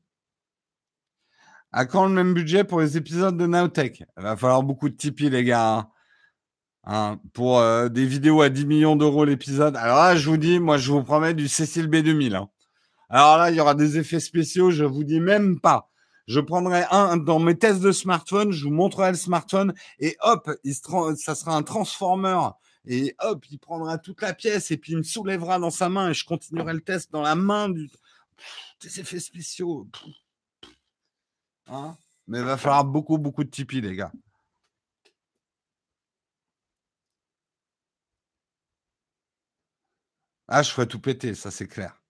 [SPEAKER 1] À quand le même budget pour les épisodes de Nowtech? Il va falloir beaucoup de Tipeee, les gars. Hein. Hein, pour euh, des vidéos à 10 millions d'euros l'épisode. Alors là, je vous dis, moi, je vous promets du Cécile B2000. Hein. Alors là, il y aura des effets spéciaux, je vous dis même pas. Je prendrai un dans mes tests de smartphone, je vous montrerai le smartphone et hop, ça sera un transformer et hop, il prendra toute la pièce et puis il me soulèvera dans sa main et je continuerai le test dans la main du. des effets spéciaux. Hein? Mais il va falloir beaucoup, beaucoup de Tipeee, les gars. Ah, je ferai tout péter, ça c'est clair.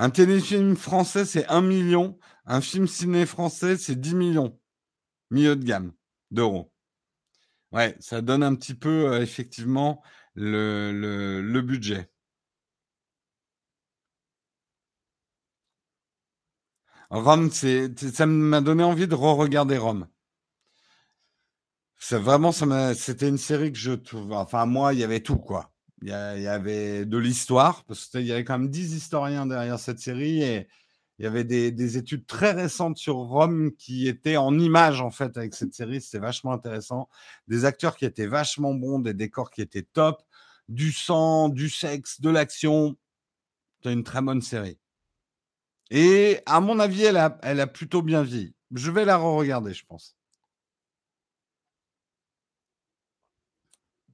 [SPEAKER 1] Un téléfilm français, c'est 1 million. Un film ciné français, c'est 10 millions. Milieu de gamme d'euros. Ouais, ça donne un petit peu, euh, effectivement, le, budget. Rome, c'est, ça m'a donné envie de re-regarder Rome. Vraiment, ça c'était une série que je trouve, enfin, moi, il y avait tout, quoi. Il y, avait de l'histoire, parce qu'il y avait quand même 10 historiens derrière cette série et il y avait des, études très récentes sur Rome qui étaient en images en fait avec cette série. C'était vachement intéressant. Des acteurs qui étaient vachement bons, des décors qui étaient top, du sang, du sexe, de l'action. C'est une très bonne série. Et à mon avis, elle a, elle a plutôt bien vieilli. Je vais la re-regarder, je pense.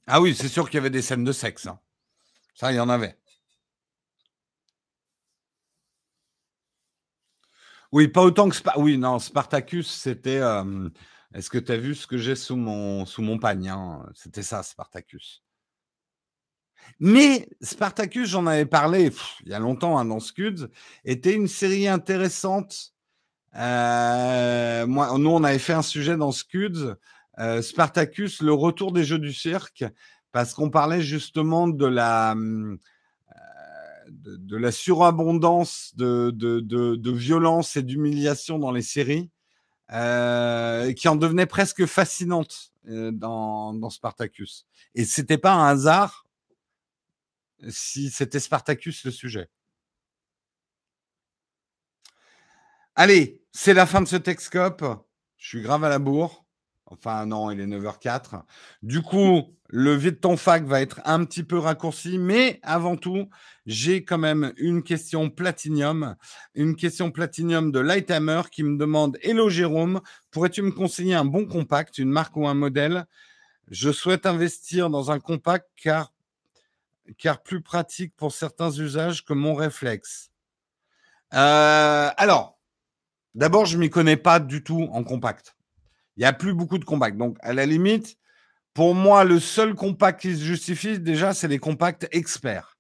[SPEAKER 1] Ah oui, c'est sûr qu'il y avait des scènes de sexe. Hein. Ça, il y en avait. Oui, pas autant que oui, non, Spartacus, c'était. Euh, est-ce que tu as vu ce que j'ai sous mon sous pagne hein? C'était ça, Spartacus. Mais Spartacus, j'en avais parlé il y a longtemps hein, dans Scuds, était une série intéressante. Euh, moi, nous, on avait fait un sujet dans Scuds, euh, Spartacus, le retour des Jeux du cirque, parce qu'on parlait justement de la hum, la surabondance de, de, violence et d'humiliation dans les séries, euh, qui en devenait presque fascinante euh, dans, dans Spartacus. Et c'était pas un hasard si c'était Spartacus le sujet. Allez, c'est la fin de ce Texcope. Je suis grave à la bourre. Enfin, non, il est 9h04. Du coup, le vide ton fac va être un petit peu raccourci, mais avant tout, j'ai quand même une question platinium, une question platinium de Lighthammer qui me demande Hello Jérôme, pourrais-tu me conseiller un bon compact, une marque ou un modèle? Je souhaite investir dans un compact car, car plus pratique pour certains usages que mon réflexe. Euh, alors, d'abord, je m'y connais pas du tout en compact. Il n'y a plus beaucoup de compacts. Donc, à la limite, pour moi, le seul compact qui se justifie, déjà, c'est les compacts experts.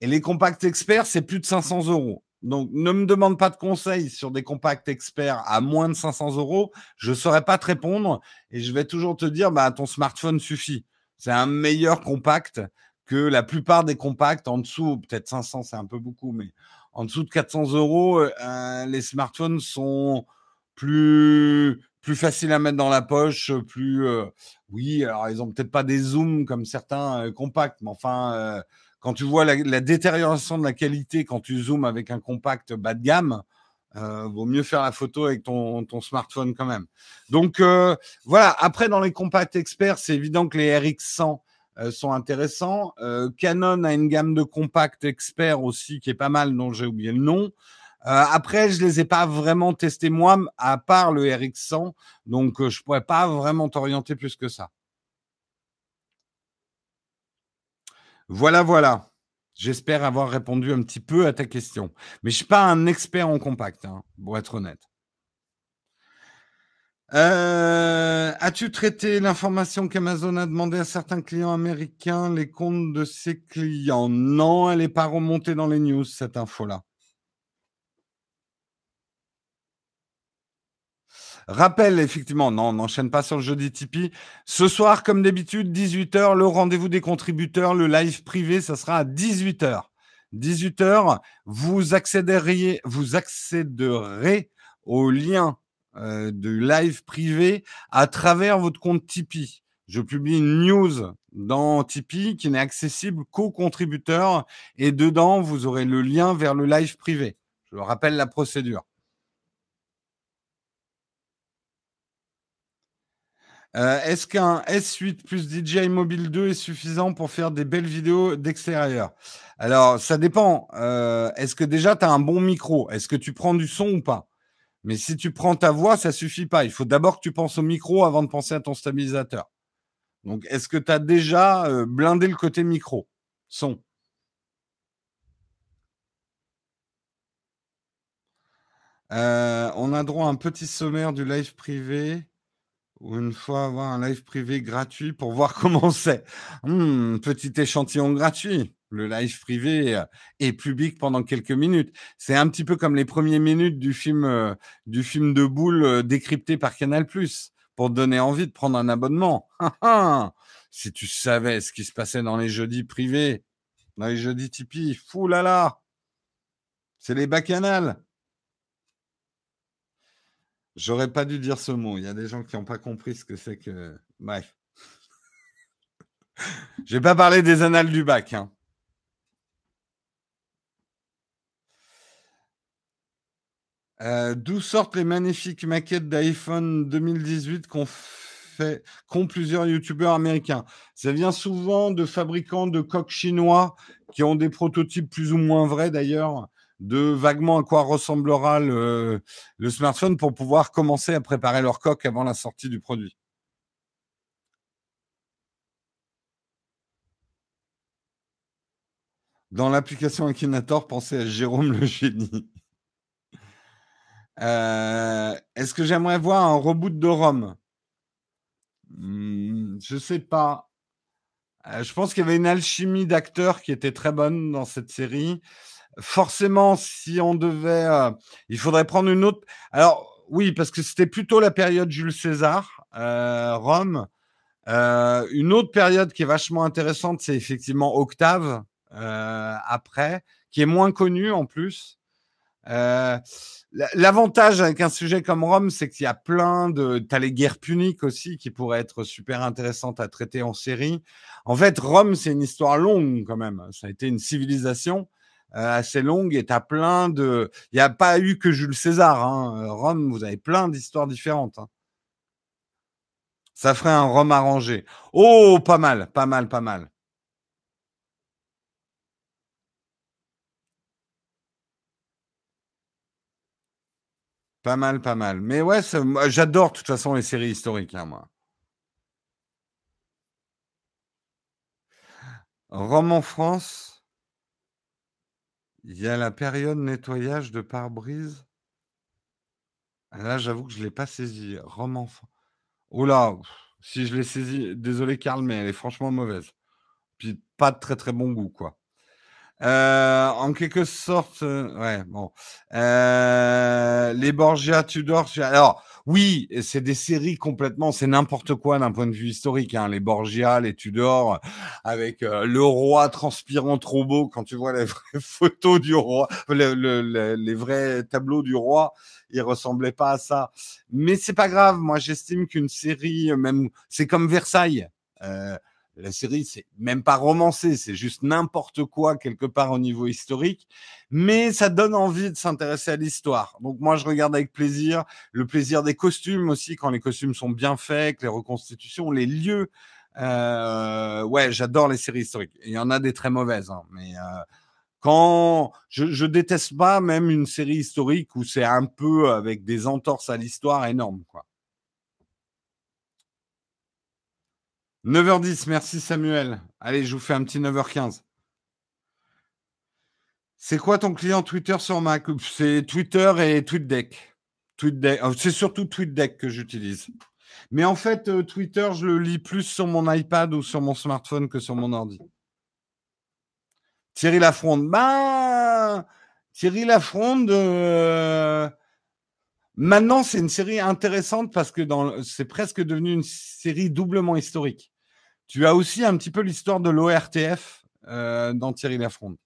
[SPEAKER 1] Et les compacts experts, c'est plus de 500 euros. Donc, ne me demande pas de conseils sur des compacts experts à moins de 500 euros. Je ne saurais pas te répondre et je vais toujours te dire, bah, ton smartphone suffit. C'est un meilleur compact que la plupart des compacts en dessous, peut-être 500, c'est un peu beaucoup, mais en dessous de 400 euros, euh, les smartphones sont plus plus faciles à mettre dans la poche, plus euh, oui, alors ils ont peut-être pas des zooms comme certains euh, compacts, mais enfin quand tu vois la, détérioration de la qualité quand tu zoomes avec un compact bas de gamme, euh, vaut mieux faire la photo avec ton, ton smartphone quand même. Donc voilà. Après dans les compacts experts, c'est évident que les RX100 euh, sont intéressants. Euh, Canon a une gamme de compacts experts aussi qui est pas mal, dont j'ai oublié le nom. Euh, après, je les ai pas vraiment testés moi, à part le RX100, donc je pourrais pas vraiment t'orienter plus que ça. Voilà, voilà. J'espère avoir répondu un petit peu à ta question. Mais je suis pas un expert en compact, hein, pour être honnête. Euh, as-tu traité l'information qu'Amazon a demandé à certains clients américains les comptes de ses clients? Non, elle n'est pas remontée dans les news, cette info-là. Rappel, effectivement, non, on n'enchaîne pas sur le jeudi Tipeee. Ce soir, comme d'habitude, 18h, le rendez-vous des contributeurs, le live privé, ça sera à 18h. 18h, vous accéderiez, vous accéderez au lien euh, de live privé à travers votre compte Tipeee. Je publie une news dans Tipeee qui n'est accessible qu'aux contributeurs et dedans, vous aurez le lien vers le live privé. Je rappelle la procédure. Euh, est-ce qu'un S8 plus DJI Mobile 2 est suffisant pour faire des belles vidéos d'extérieur? Alors, ça dépend. Euh, est-ce que déjà tu as un bon micro? Est-ce que tu prends du son ou pas? Mais si tu prends ta voix, ça suffit pas. Il faut d'abord que tu penses au micro avant de penser à ton stabilisateur. Donc, est-ce que tu as déjà euh, blindé le côté micro? Son. On a droit à un petit sommaire du live privé ou une fois avoir un live privé gratuit pour voir comment c'est. Hmm, petit échantillon gratuit le live privé euh, est public pendant quelques minutes. C'est un petit peu comme les premières minutes du film euh, de boule euh, décrypté par Canal+ pour donner envie de prendre un abonnement. si tu savais ce qui se passait dans les jeudis privés, dans les jeudis Tipeee, fou là là. C'est les bacchanales. J'aurais pas dû dire ce mot. Il y a des gens qui n'ont pas compris ce que c'est que. Bref. Je pas parler des annales du bac. Hein. Euh, d'où sortent les magnifiques maquettes d'iPhone 2018 qu'ont fait, qu'ont plusieurs youtubeurs américains? Ça vient souvent de fabricants de coques chinois qui ont des prototypes plus ou moins vrais d'ailleurs de vaguement à quoi ressemblera le, smartphone pour pouvoir commencer à préparer leur coque avant la sortie du produit. Dans l'application Akinator, pensez à Jérôme le génie. Euh, est-ce que j'aimerais voir un reboot de Rome hmm, Je sais pas. Euh, je pense qu'il y avait une alchimie d'acteurs qui était très bonne dans cette série. Forcément, si on devait, euh, il faudrait prendre une autre. Alors oui, parce que c'était plutôt la période Jules César, Rome. une autre période qui est vachement intéressante, c'est effectivement Octave après, qui est moins connue en plus. Euh, L'avantage avec un sujet comme Rome, c'est qu'il y a plein de. Tu as les guerres puniques aussi qui pourraient être super intéressantes à traiter en série. En fait, Rome, c'est une histoire longue quand même. Ça a été une civilisation euh, assez longue et tu as plein de. Il n'y a pas eu que Jules César. Hein. Rome, vous avez plein d'histoires différentes. Hein. Ça ferait un rhum arrangé. Oh, pas mal, pas mal, pas mal. Pas mal, pas mal. Mais ouais, j'adore de toute façon les séries historiques, hein, moi. Rome en France, il y a la période nettoyage de pare-brise? Là, j'avoue que je ne l'ai pas saisi. Rome en France. Oh là, si je l'ai saisi, désolé Karl, mais elle est franchement mauvaise. Puis pas de très très bon goût, quoi. Euh, en quelque sorte, euh, ouais, bon. Euh, les Borgia, Tudor, alors oui, c'est des séries complètement, c'est n'importe quoi d'un point de vue historique. Hein, les Borgia, les Tudor, avec le roi transpirant trop beau. Quand tu vois les vraies photos du roi, les vrais tableaux du roi, il ressemblait pas à ça. Mais c'est pas grave. Moi, j'estime qu'une série, même, c'est comme Versailles. Euh, la série, c'est même pas romancé, c'est juste n'importe quoi quelque part au niveau historique, mais ça donne envie de s'intéresser à l'histoire. Donc moi, je regarde avec plaisir, le plaisir des costumes aussi, quand les costumes sont bien faits, les reconstitutions, les lieux. Euh, ouais, j'adore les séries historiques. Il y en a des très mauvaises, hein, mais euh, quand je, je déteste pas même une série historique où c'est un peu avec des entorses à l'histoire énormes, quoi. 9h10, merci Samuel. Allez, je vous fais un petit 9h15. C'est quoi ton client Twitter sur Mac C'est Twitter et TweetDeck? TweetDeck. Euh, c'est surtout TweetDeck que j'utilise. Mais en fait, euh, Twitter, je le lis plus sur mon iPad ou sur mon smartphone que sur mon ordi. Thierry Lafronde. Ben, Thierry Lafronde, euh, maintenant, c'est une série intéressante parce que c'est presque devenu une série doublement historique. Tu as aussi un petit peu l'histoire de l'ORTF dans Thierry Lafronde.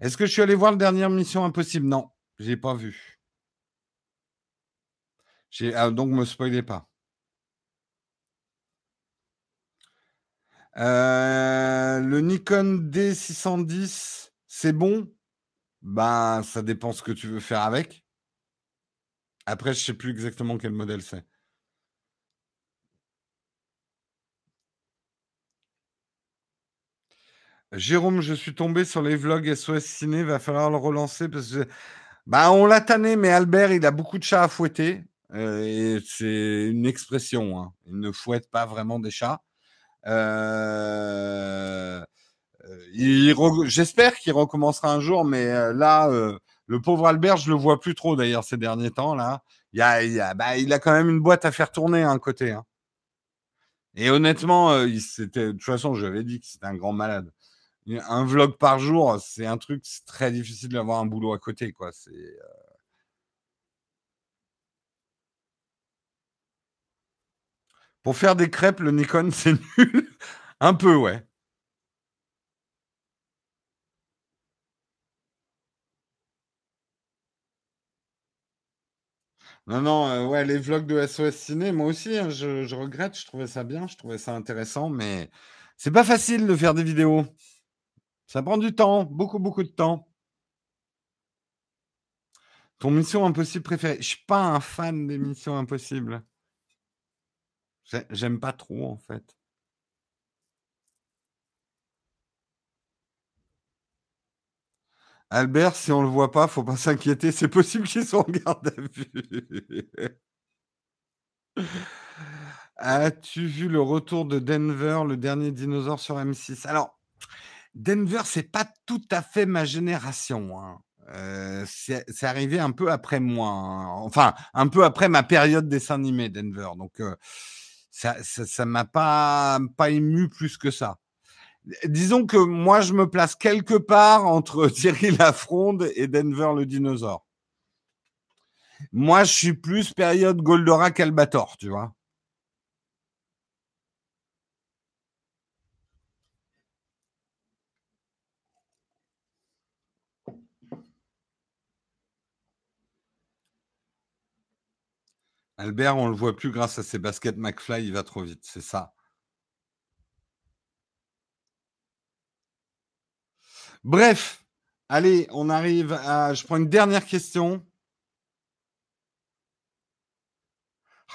[SPEAKER 1] Est-ce que je suis allé voir le dernière Mission Impossible? Non, je n'ai pas vu. Ah, donc, me spoilez pas. Euh, le Nikon D610, c'est bon? Ben, ça dépend ce que tu veux faire avec. Après, je ne sais plus exactement quel modèle c'est. Jérôme, je suis tombé sur les vlogs SOS Ciné, va falloir le relancer parce que bah, on l'a tanné, mais Albert, il a beaucoup de chats à fouetter. Euh, c'est une expression. Hein. Il ne fouette pas vraiment des chats. Euh, euh, j'espère qu'il recommencera un jour, mais là, le pauvre Albert, je le vois plus trop d'ailleurs ces derniers temps. Là, il, a, bah, a quand même une boîte à faire tourner à un côté. Hein. Et honnêtement, de toute façon, je dit que c'était un grand malade un vlog par jour, c'est un truc, c'est très difficile d'avoir un boulot à côté, quoi. C'est. Euh Pour faire des crêpes, le Nikon, c'est nul. un peu, ouais. Non, non, euh, ouais, les vlogs de SOS Ciné, moi aussi, hein, je, je, regrette, je trouvais ça bien, je trouvais ça intéressant, mais c'est pas facile de faire des vidéos. Ça prend du temps, beaucoup, beaucoup de temps. Ton mission impossible préférée Je suis pas un fan des missions impossibles. J'aime pas trop, en fait. Albert, si on le voit pas, faut pas s'inquiéter. C'est possible qu'il soit en garde à vue. As-tu vu le retour de Denver, le dernier dinosaure sur M6 Alors, Denver, c'est pas tout à fait ma génération. Hein. Euh, c'est arrivé un peu après moi, hein. enfin un peu après ma période dessin animé Denver. Donc euh, ça, ça, m'a pas pas ému plus que ça. Disons que moi je me place quelque part entre Thierry Lafronde et Denver le dinosaure. Moi je suis plus période Goldorak Albator, tu vois. Albert, on le voit plus grâce à ses baskets McFly, il va trop vite, c'est ça. Bref, allez, on arrive à. Je prends une dernière question.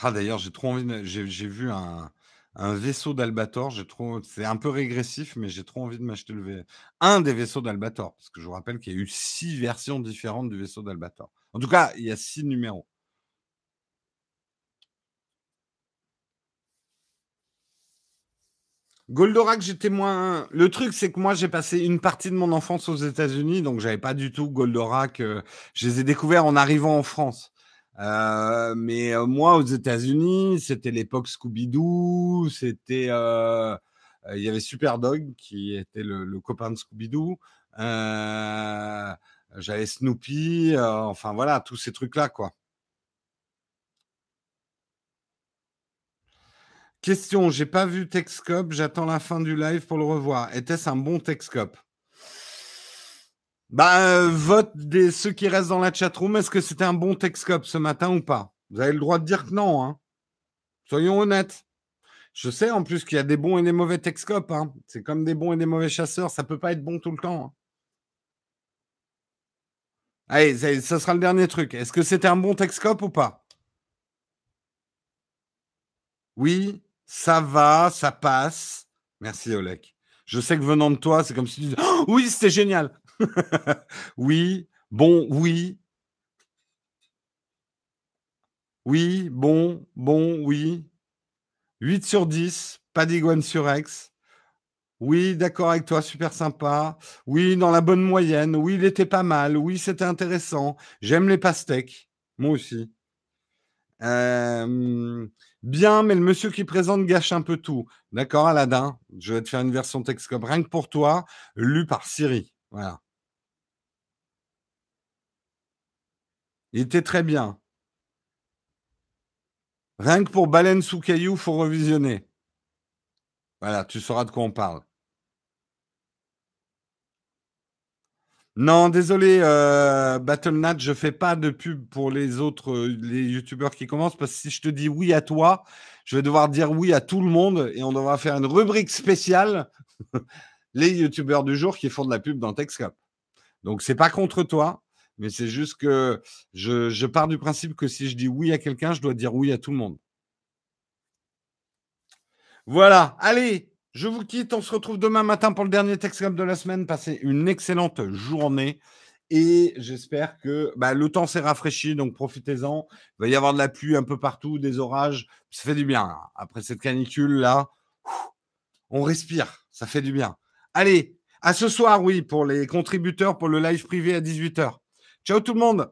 [SPEAKER 1] Ah, d'ailleurs, j'ai trop envie de j'ai vu un vaisseau d'Albator, c'est un peu régressif, mais j'ai trop envie de m'acheter le v un des vaisseaux d'Albator, parce que je vous rappelle qu'il y a eu 6 versions différentes du vaisseau d'Albator. En tout cas, il y a 6 numéros. Goldorak, j'étais moins. Le truc, c'est que moi, j'ai passé une partie de mon enfance aux États-Unis, donc j'avais pas du tout Goldorak. Euh, je les ai découverts en arrivant en France. Euh, mais euh, moi, aux États-Unis, c'était l'époque Scooby-Doo. C'était, il y avait Super Dog qui était le, copain de Scooby-Doo. j'avais Snoopy. enfin voilà, tous ces trucs-là, quoi. Question, j'ai pas vu Texcop, j'attends la fin du live pour le revoir. Était-ce un bon Texcop Bah, vote des ceux qui restent dans la chatroom, est-ce que c'était un bon Texcop ce matin ou pas? Vous avez le droit de dire que non, hein. Soyons honnêtes. Je sais en plus qu'il y a des bons et des mauvais Texcop, hein. C'est comme des bons et des mauvais chasseurs, ça peut pas être bon tout le temps. Hein. Allez, ça, sera le dernier truc. Est-ce que c'était un bon Texcop ou pas? Oui ça va, ça passe. Merci Olek. Je sais que venant de toi, c'est comme si tu disais oh, Oui, c'était génial. oui, bon, oui. Oui, bon, bon, oui. 8 sur 10, pas d'iguane sur X. Oui, d'accord avec toi, super sympa. Oui, dans la bonne moyenne. Oui, il était pas mal. Oui, c'était intéressant. J'aime les pastèques. Moi aussi. Bien, mais le monsieur qui présente gâche un peu tout. D'accord, Aladdin Je vais te faire une version Texcop rien que pour toi, lu par Siri. Voilà. Il était très bien. Rien que pour Baleine sous caillou, faut revisionner. Voilà, tu sauras de quoi on parle. Non, désolé, euh, BattleNat, je fais pas de pub pour les autres, euh, les youtubeurs qui commencent, parce que si je te dis oui à toi, je vais devoir dire oui à tout le monde et on devra faire une rubrique spéciale, les youtubeurs du jour qui font de la pub dans TechScope. Donc c'est pas contre toi, mais c'est juste que je, je pars du principe que si je dis oui à quelqu'un, je dois dire oui à tout le monde. Voilà, allez, je vous quitte. On se retrouve demain matin pour le dernier Texcom de la semaine. Passez une excellente journée. Et j'espère que bah, le temps s'est rafraîchi, donc profitez-en. Il va y avoir de la pluie un peu partout, des orages. Ça fait du bien. Après cette canicule-là, on respire. Ça fait du bien. Allez, à ce soir, oui, pour les contributeurs, pour le live privé à 18h. Ciao tout le monde